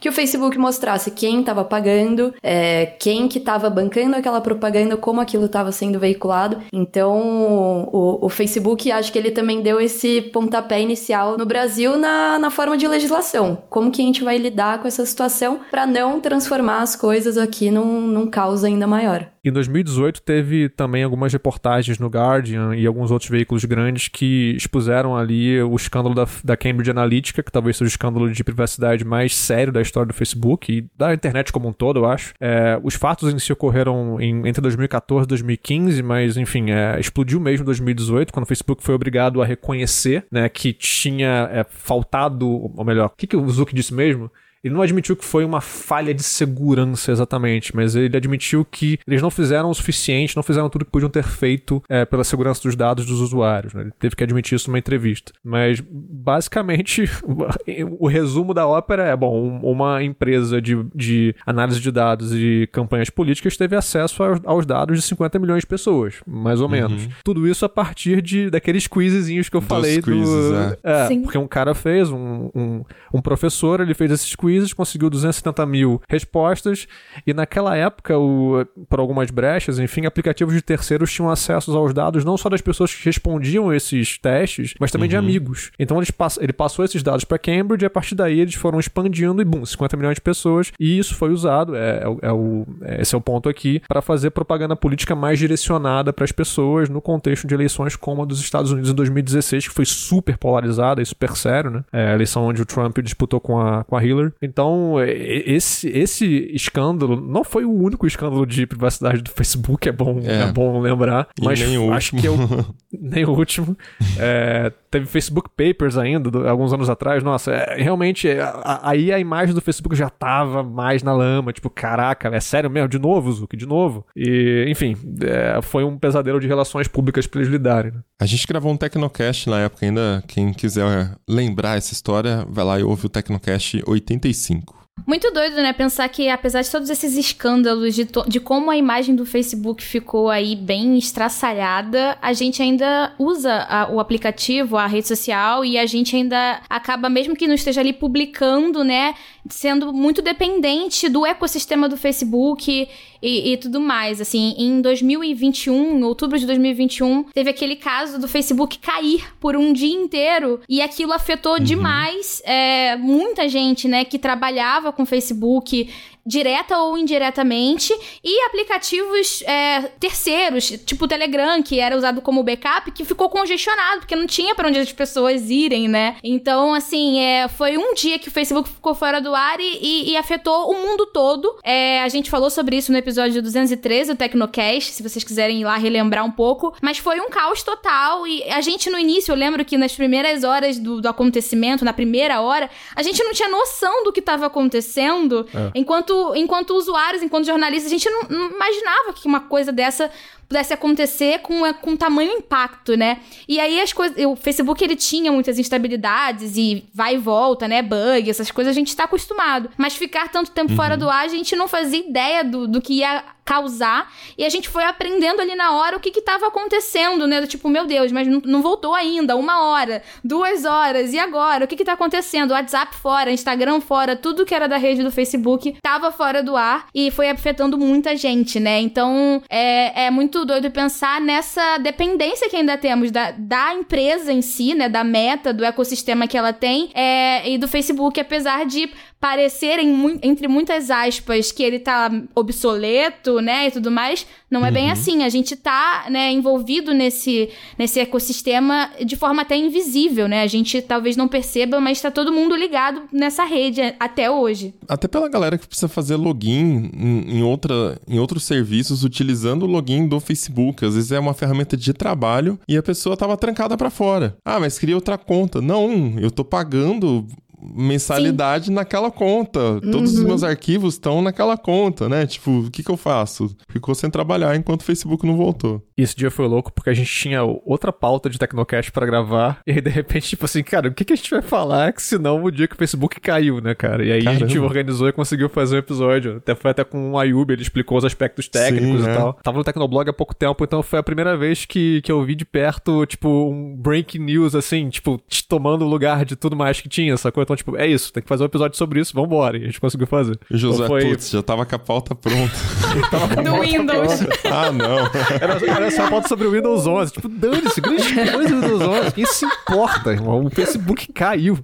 que o Facebook mostrasse quem estava pagando, é, quem que estava bancando aquela propaganda, como aquilo estava sendo veiculado. Então, o, o Facebook, acho que ele também deu esse pontapé inicial no Brasil na, na forma de legislação. Como que a gente vai lidar com essa situação para não transformar as coisas aqui num, num caos ainda maior. Em 2018 teve também algumas reportagens no Guardian e alguns outros veículos grandes que expuseram ali o escândalo da, da Cambridge Analytica, que talvez seja o escândalo de privacidade mais sério da história do Facebook e da internet como um todo, eu acho. É, os fatos em si ocorreram em- entre 2014 e 2015, mas enfim, é, explodiu mesmo em 2018, quando o Facebook foi obrigado a reconhecer né, que tinha é, faltado, ou melhor, o que, que o Zuck disse mesmo? Ele não admitiu que foi uma falha de segurança exatamente, mas ele admitiu que eles não fizeram o suficiente, não fizeram tudo que podiam ter feito é, pela segurança dos dados dos usuários. né? Ele teve que admitir isso numa entrevista. Mas, basicamente, o resumo da ópera é: bom, um- uma empresa de, de análise de dados e campanhas políticas teve acesso aos, aos dados de 50 milhões de pessoas, mais ou menos. Tudo isso a partir de daqueles quizezinhos que eu Dos falei quizzes, do. É, Sim. porque um cara fez, um, um, um professor, ele fez esses quizzes, conseguiu 270 mil respostas, e naquela época, o, por algumas brechas, enfim, aplicativos de terceiros tinham acesso aos dados não só das pessoas que respondiam esses testes, mas também de amigos. Então eles pass ele passou esses dados para Cambridge, e a partir daí eles foram expandindo, e bum, 50 milhões de pessoas, e isso foi usado, é, é é o, é- esse é o ponto aqui, para fazer propaganda política mais direcionada para as pessoas no contexto de eleições como a dos Estados Unidos em 2016, que foi super polarizada e super sério, né? É a eleição onde o Trump disputou com a, com a Hillary. Então, é, esse, esse escândalo não foi o único escândalo de privacidade do Facebook, é bom, é. É. bom lembrar, mas nem o acho que é o, nem o último. É, teve Facebook Papers ainda, do, alguns anos atrás. Nossa, é, realmente, é, a, aí a imagem do Facebook já tava mais na lama. Tipo, caraca, é sério mesmo? De novo, Zuki, de novo? E, enfim, é, foi um pesadelo de relações públicas pra eles lidarem. Né? A gente gravou um Tecnocast na época ainda. Quem quiser lembrar essa história, vai lá e ouve o Tecnocast 85. Muito doido, né? Pensar que, apesar de todos esses escândalos, de, de como a imagem do Facebook ficou aí bem estraçalhada, a gente ainda usa a, o aplicativo, a rede social, e a gente ainda acaba, mesmo que não esteja ali publicando, né? Sendo muito dependente do ecossistema do Facebook e, e, tudo mais. Assim, em 2021, em outubro de 2021, teve aquele caso do Facebook cair por um dia inteiro e aquilo afetou uhum. demais é, muita gente, né, que trabalhava com Facebook direta ou indiretamente, e aplicativos é, terceiros, tipo o Telegram, que era usado como backup, que ficou congestionado, porque não tinha para onde as pessoas irem, né? Então, assim, é, foi um dia que o Facebook ficou fora do ar e, e, e afetou o mundo todo. É, a gente falou sobre isso no episódio 213 do Tecnocast, se vocês quiserem ir lá relembrar um pouco, mas foi um caos total, e a gente no início, eu lembro que nas primeiras horas do, do acontecimento, na primeira hora, a gente não tinha noção do que estava acontecendo, é. enquanto enquanto, usuários, enquanto jornalistas, a gente não, não imaginava que uma coisa dessa pudesse acontecer com, com tamanho impacto, né? E aí as coisas. O Facebook ele tinha muitas instabilidades e vai e volta, né? Bug, essas coisas a gente está acostumado. Mas ficar tanto tempo uhum. fora do ar, a gente não fazia ideia do, do que ia causar. E a gente foi aprendendo ali na hora o que estava acontecendo, né? Do tipo, meu Deus, mas não, não, voltou ainda. Uma hora, duas horas, e agora? O que, está acontecendo? WhatsApp fora, Instagram fora, tudo que era da rede do Facebook estava fora do ar e foi afetando muita gente, né? Então é, é muito doido pensar nessa dependência que ainda temos da, da empresa em si, né? Da meta, do ecossistema que ela tem é, e do Facebook, apesar de parecerem, entre muitas aspas, que ele tá obsoleto, né, e tudo mais, não é uhum. bem assim. A gente tá, né, envolvido nesse, nesse ecossistema de forma até invisível, né? A gente talvez não perceba, mas tá todo mundo ligado nessa rede até hoje. Até pela galera que precisa fazer login em, outra, em outros serviços utilizando o login do Facebook. Às vezes é uma ferramenta de trabalho e a pessoa tava trancada para fora. Ah, mas queria outra conta. Não, eu tô pagando mensalidade Sim. naquela conta. Uhum. Todos os uhum. meus arquivos estão naquela conta, né? Tipo, o que, que eu faço? Ficou sem trabalhar enquanto o Facebook não voltou. E esse dia foi louco porque a gente tinha outra pauta de Tecnocast para gravar. E aí, de repente, tipo assim, cara, o que, que a gente vai falar que senão o dia que o Facebook caiu, né, cara? E aí Caramba. a gente organizou e conseguiu fazer um episódio. Até foi até com o Ayub, ele explicou os aspectos técnicos Sim, e é. tal. Tava no Tecnoblog há pouco tempo, então foi a primeira vez que, que eu vi de perto, tipo, um breaking news, assim, tipo, tomando o lugar de tudo mais que tinha, sacou? Então, tipo, é isso, tem que fazer um episódio sobre isso, vambora. E a gente conseguiu fazer. José, então foi... putz, já tava com a pauta pronta. Do Windows. Ah, não. Era, era só a pauta sobre o Windows 11. Tipo, dane-se, grande coisa do Windows 11. Quem se importa, irmão? O Facebook caiu.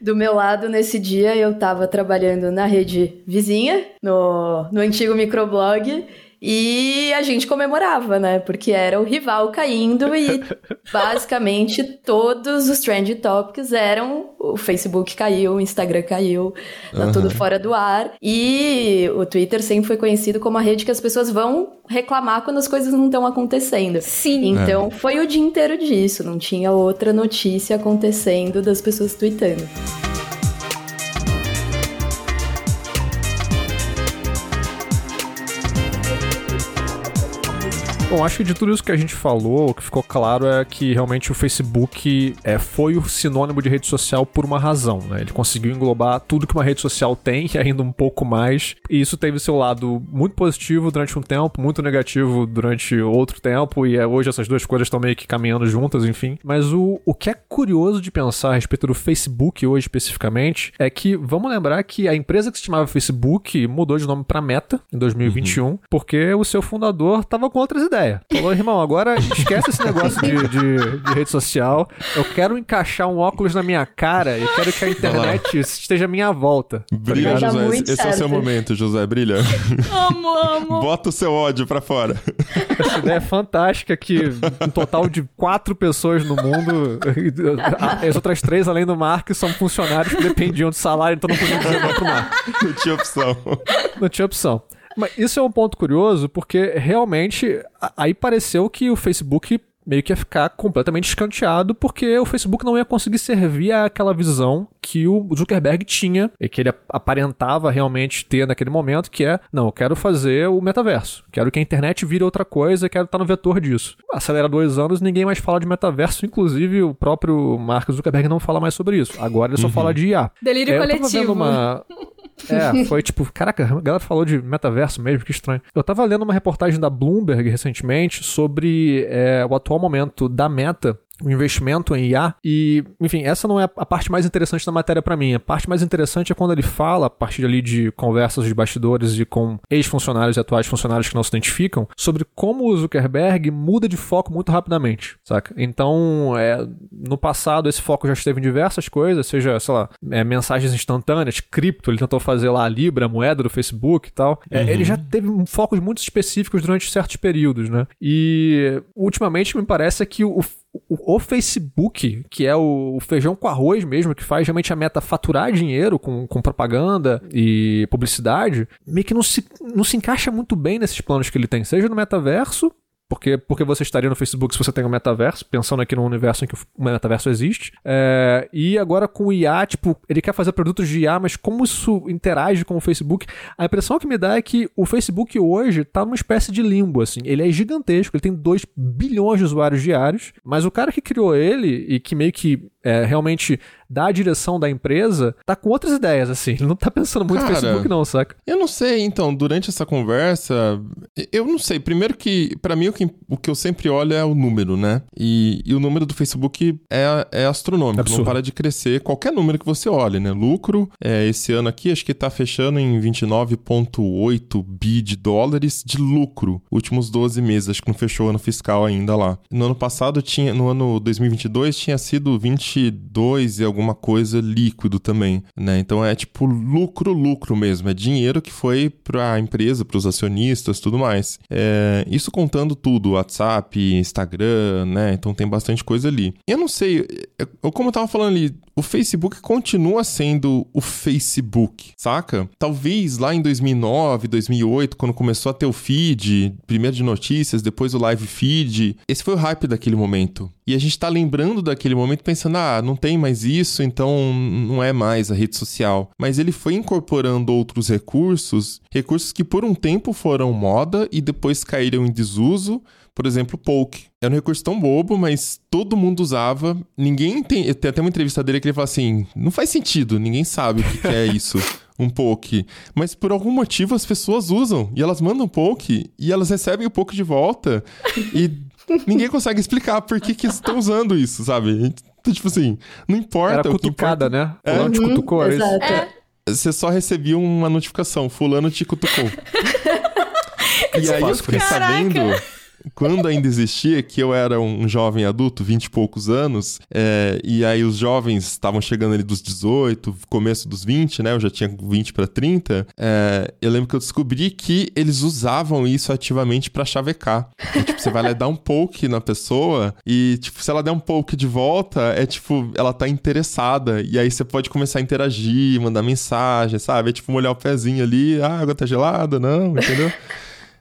Do meu lado, nesse dia, eu tava trabalhando na rede vizinha, no, no antigo microblog, e a gente comemorava, né? Porque era o rival caindo e basicamente todos os trend topics eram o Facebook caiu, o Instagram caiu, tá uhum. tudo fora do ar. E o Twitter sempre foi conhecido como a rede que as pessoas vão reclamar quando as coisas não estão acontecendo. Sim. Então é. foi o dia inteiro disso, não tinha outra notícia acontecendo das pessoas tweetando. Bom, acho que de tudo isso que a gente falou, o que ficou claro é que realmente o Facebook é, foi o sinônimo de rede social por uma razão, né? Ele conseguiu englobar tudo que uma rede social tem e ainda um pouco mais. E isso teve seu lado muito positivo durante um tempo, muito negativo durante outro tempo, e é, hoje essas duas coisas estão meio que caminhando juntas, enfim. Mas o, o que é curioso de pensar a respeito do Facebook hoje especificamente é que vamos lembrar que a empresa que se chamava Facebook mudou de nome para Meta em 2021, uhum. porque o seu fundador estava com outras ideias ideia. Falou, irmão, agora esquece esse negócio de, de, de, rede social. Eu quero encaixar um óculos na minha cara e quero que a internet esteja à minha volta. Tá brilha, tá José. Esse certo. é o seu momento, José. Brilha. Amo, amo. Bota o seu ódio pra fora. Essa ideia é fantástica que um total de quatro pessoas no mundo, as outras três, além do Mark, são funcionários que dependiam de salário, então não podiam dizer não pro Mark. Não tinha opção. Não tinha opção. Mas isso é um ponto curioso, porque realmente aí pareceu que o Facebook meio que ia ficar completamente escanteado porque o Facebook não ia conseguir servir aquela visão que o Zuckerberg tinha e que ele aparentava realmente ter naquele momento, que é, não, eu quero fazer o metaverso, quero que a internet vire outra coisa, quero estar no vetor disso. Acelera dois anos, ninguém mais fala de metaverso, inclusive o próprio Mark Zuckerberg não fala mais sobre isso. Agora ele só uhum. fala de IA. Delírio é, coletivo. Eu tava vendo uma... É, foi tipo, caraca, a galera falou de metaverso mesmo, que estranho. Eu tava lendo uma reportagem da Bloomberg recentemente sobre é, o atual momento da Meta o investimento em IA. E, enfim, essa não é a parte mais interessante da matéria para mim. A parte mais interessante é quando ele fala, a partir ali de conversas de bastidores e com ex-funcionários e atuais funcionários que não se identificam, sobre como o Zuckerberg muda de foco muito rapidamente, saca? Então, é, no passado, esse foco já esteve em diversas coisas, seja, sei lá, é, mensagens instantâneas, cripto, ele tentou fazer lá a Libra, a moeda do Facebook e tal. É, uhum. Ele já teve focos muito específicos durante certos períodos, né? E, ultimamente, me parece que o o, o, Facebook, que é o, feijão com arroz mesmo, que faz realmente a meta faturar dinheiro com, com propaganda e publicidade, meio que não se, não se encaixa muito bem nesses planos que ele tem, seja no metaverso, porque, porque você estaria no Facebook se você tem um metaverso, pensando aqui no universo em que o metaverso existe. É, e agora com o IA, tipo, ele quer fazer produtos de IA, mas como isso interage com o Facebook? A impressão que me dá é que o Facebook hoje tá numa espécie de limbo, assim. Ele é gigantesco, ele tem 2 bilhões de usuários diários, mas o cara que criou ele e que meio que é, realmente da direção da empresa, tá com outras ideias, assim. Ele não tá pensando muito no Facebook, não, saca? Eu não sei, então, durante essa conversa, eu não sei. Primeiro que, para mim, o que, o que eu sempre olho é o número, né? E, e o número do Facebook é, é astronômico, Absurdo. não para de crescer. Qualquer número que você olhe, né? Lucro, é, esse ano aqui, acho que tá fechando em 29,8 bi de dólares de lucro. Últimos 12 meses, acho que não fechou o ano fiscal ainda lá. No ano passado, tinha, no ano 2022, tinha sido 22 e algum alguma coisa líquido também, né? Então é tipo lucro, lucro mesmo, é dinheiro que foi para a empresa, para os acionistas, tudo mais. É, isso contando tudo, WhatsApp, Instagram, né? Então tem bastante coisa ali. Eu não sei, eu, como eu tava falando ali, o Facebook continua sendo o Facebook, saca? Talvez lá em 2009, 2008, quando começou a ter o feed, primeiro de notícias, depois o live feed, esse foi o hype daquele momento. E a gente tá lembrando daquele momento pensando, ah, não tem mais isso, então não é mais a rede social. Mas ele foi incorporando outros recursos, recursos que por um tempo foram moda e depois caíram em desuso. Por exemplo, Poke. Era um recurso tão bobo, mas todo mundo usava. Ninguém tem. Tem até uma entrevista dele que ele fala assim: não faz sentido, ninguém sabe o que, que é isso. um poke. Mas por algum motivo as pessoas usam e elas mandam poke e elas recebem o poke de volta. e ninguém consegue explicar por que, que estão usando isso, sabe? Então, tipo assim, não importa. Era cutucada, importa... né? Fulano é? te cutucou, é isso? É. Você só recebia uma notificação, fulano te cutucou. e aí eu fiquei sabendo quando ainda existia, que eu era um jovem adulto, 20 e poucos anos, é, e aí os jovens estavam chegando ali dos 18, começo dos 20, né? Eu já tinha 20 para 30. É, eu lembro que eu descobri que eles usavam isso ativamente para chavecar. E, tipo, você vai lá dar um poke na pessoa e, tipo, se ela der um poke de volta, é tipo, ela tá interessada. E aí você pode começar a interagir, mandar mensagem, sabe? É tipo molhar o pezinho ali, ah, água tá gelada, não, entendeu?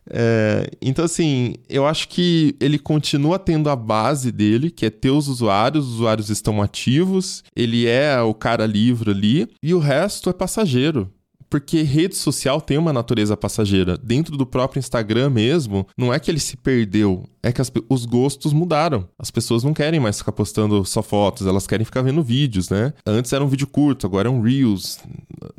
É, então, assim, eu acho que ele continua tendo a base dele, que é ter os usuários, os usuários estão ativos, ele é o cara livre ali, e o resto é passageiro porque rede social tem uma natureza passageira. Dentro do próprio Instagram mesmo, não é que ele se perdeu, é que as, os gostos mudaram. As pessoas não querem mais ficar postando só fotos, elas querem ficar vendo vídeos, né? Antes era um vídeo curto, agora é um Reels.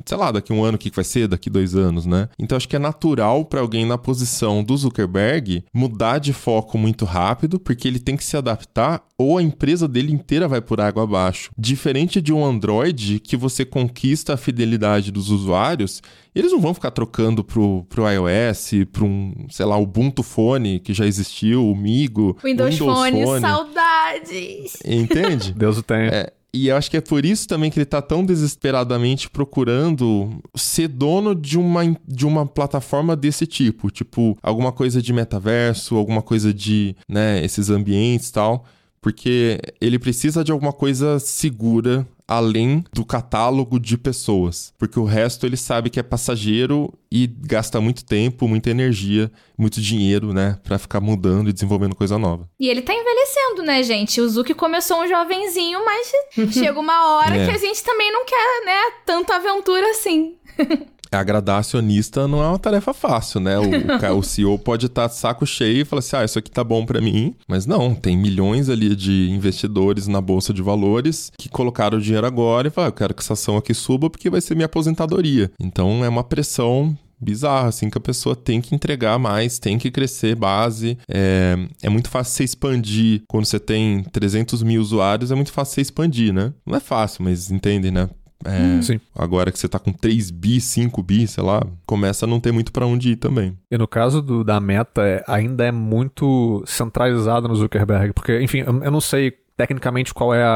Sei lá, daqui um ano o que vai ser, daqui dois anos, né? Então acho que é natural para alguém na posição do Zuckerberg mudar de foco muito rápido, porque ele tem que se adaptar ou a empresa dele inteira vai por água abaixo. Diferente de um Android que você conquista a fidelidade dos usuários, eles não vão ficar trocando pro, pro iOS, pro um, sei lá, Ubuntu Phone que já existiu, o Migo, Windows, Windows Phone, Phone. saudades! Entende? Deus o tenha. É, e eu acho que é por isso também que ele tá tão desesperadamente procurando ser dono de uma, de uma plataforma desse tipo. Tipo, alguma coisa de metaverso, alguma coisa de, né, esses ambientes e tal porque ele precisa de alguma coisa segura além do catálogo de pessoas, porque o resto ele sabe que é passageiro e gasta muito tempo, muita energia, muito dinheiro, né, para ficar mudando e desenvolvendo coisa nova. E ele tá envelhecendo, né, gente? O Zuki começou um jovenzinho, mas chega uma hora É. que a gente também não quer, né, tanta aventura assim. Agradar acionista não é uma tarefa fácil, né? O, o, CEO pode estar de saco cheio e falar assim: ah, isso aqui tá bom pra mim. Mas não, tem milhões ali de investidores na bolsa de valores que colocaram o dinheiro agora e falaram: eu quero que essa ação aqui suba porque vai ser minha aposentadoria. Então é uma pressão bizarra, assim, que a pessoa tem que entregar mais, tem que crescer base. É, é muito fácil você expandir quando você tem 300 mil usuários, é muito fácil você expandir, né? Não é fácil, mas entendem, né? É, Sim. Agora que você tá com 3 bi, 5 bi, sei lá, começa a não ter muito pra onde ir também. E no caso do- da meta, é- ainda é muito centralizado no Zuckerberg, porque, enfim, eu, eu não sei tecnicamente qual é a,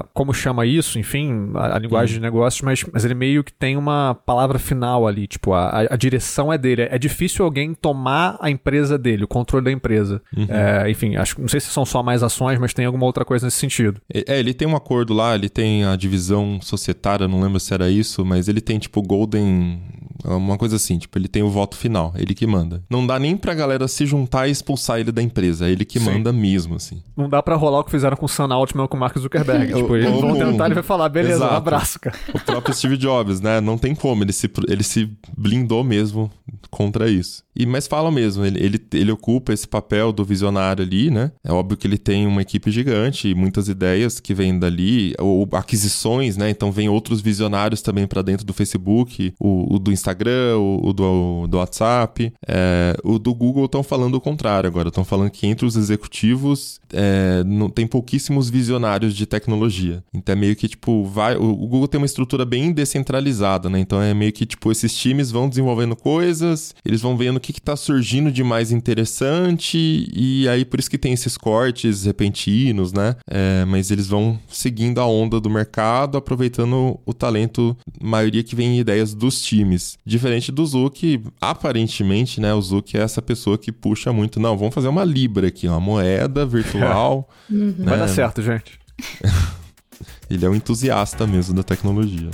a- como chama isso, enfim, a, a linguagem de negócios, mas, mas ele meio que tem uma palavra final ali, tipo, a, a- a direção é dele. É difícil alguém tomar a empresa dele, o controle da empresa. É, enfim, acho, não sei se são só mais ações, mas tem alguma outra coisa nesse sentido. É, ele tem um acordo lá, ele tem a divisão societária, não lembro se era isso, mas ele tem tipo Golden. Uma coisa assim, tipo, ele tem o voto final, ele que manda. Não dá nem pra galera se juntar e expulsar ele da empresa, é ele que Sim. manda mesmo, assim. Não dá pra rolar o que fizeram com o Sam Altman com o Mark Zuckerberg. tipo, eles vão tentar, ele vai falar, beleza, Exato. um abraço, cara. O próprio Steve Jobs, né? Não tem como, ele se, ele se blindou mesmo contra isso. E, mas fala mesmo, ele, ele, ele ocupa esse papel do visionário ali, né? É óbvio que ele tem uma equipe gigante e muitas ideias que vêm dali, ou aquisições, né? Então vem outros visionários também para dentro do Facebook, o, o do Instagram, o, o do, do WhatsApp. É, o do Google estão falando o contrário agora, estão falando que entre os executivos é, não, tem pouquíssimos visionários de tecnologia. Então é meio que tipo, vai. O, o Google tem uma estrutura bem descentralizada, né? Então é meio que tipo, esses times vão desenvolvendo coisas, eles vão vendo o que, que tá surgindo de mais interessante, e aí por isso que tem esses cortes repentinos, né? É, mas eles vão seguindo a onda do mercado, aproveitando o talento, maioria que vem em ideias dos times. Diferente do Zuki, aparentemente, né? O Zuki é essa pessoa que puxa muito. Não, vamos fazer uma Libra aqui, uma moeda virtual. Vai né? dar certo, gente. Ele é um entusiasta mesmo da tecnologia.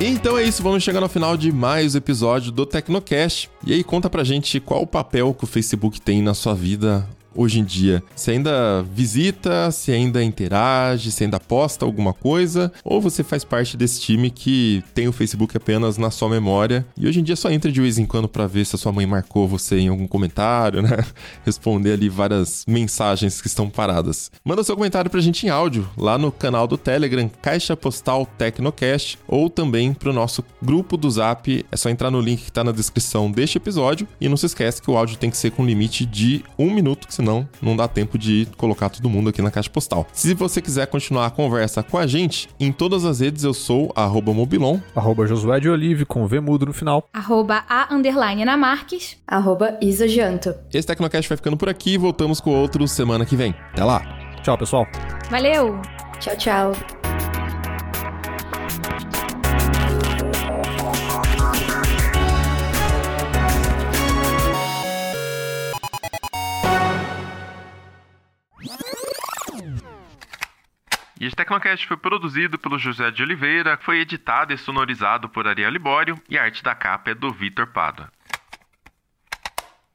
Então é isso, vamos chegar no final de mais um episódio do Tecnocast. E aí conta pra gente qual o papel que o Facebook tem na sua vida hoje em dia. Se ainda visita, se ainda interage, se ainda posta alguma coisa, ou você faz parte desse time que tem o Facebook apenas na sua memória e hoje em dia só entra de vez em quando pra ver se a sua mãe marcou você em algum comentário, né? Responder ali várias mensagens que estão paradas. Manda seu comentário pra gente em áudio lá no canal do Telegram Caixa Postal Tecnocast ou também pro nosso grupo do Zap. É só entrar no link que tá na descrição deste episódio e não se esquece que o áudio tem que ser com limite de um minuto, que senão não dá tempo de colocar todo mundo aqui na caixa postal. Se você quiser continuar a conversa com a gente, em todas as redes eu sou arroba Mobilon. Arroba Josué de Olive com V mudo no final. Arroba a underline Ana Marques. Arroba. Esse Tecnocast vai ficando por aqui e voltamos com outro semana que vem. Até lá! Tchau, pessoal. Valeu! Tchau, tchau. E esse Tecnocast foi produzido pelo José de Oliveira, foi editado e sonorizado por Ariel Libório e a arte da capa é do Vitor Pada.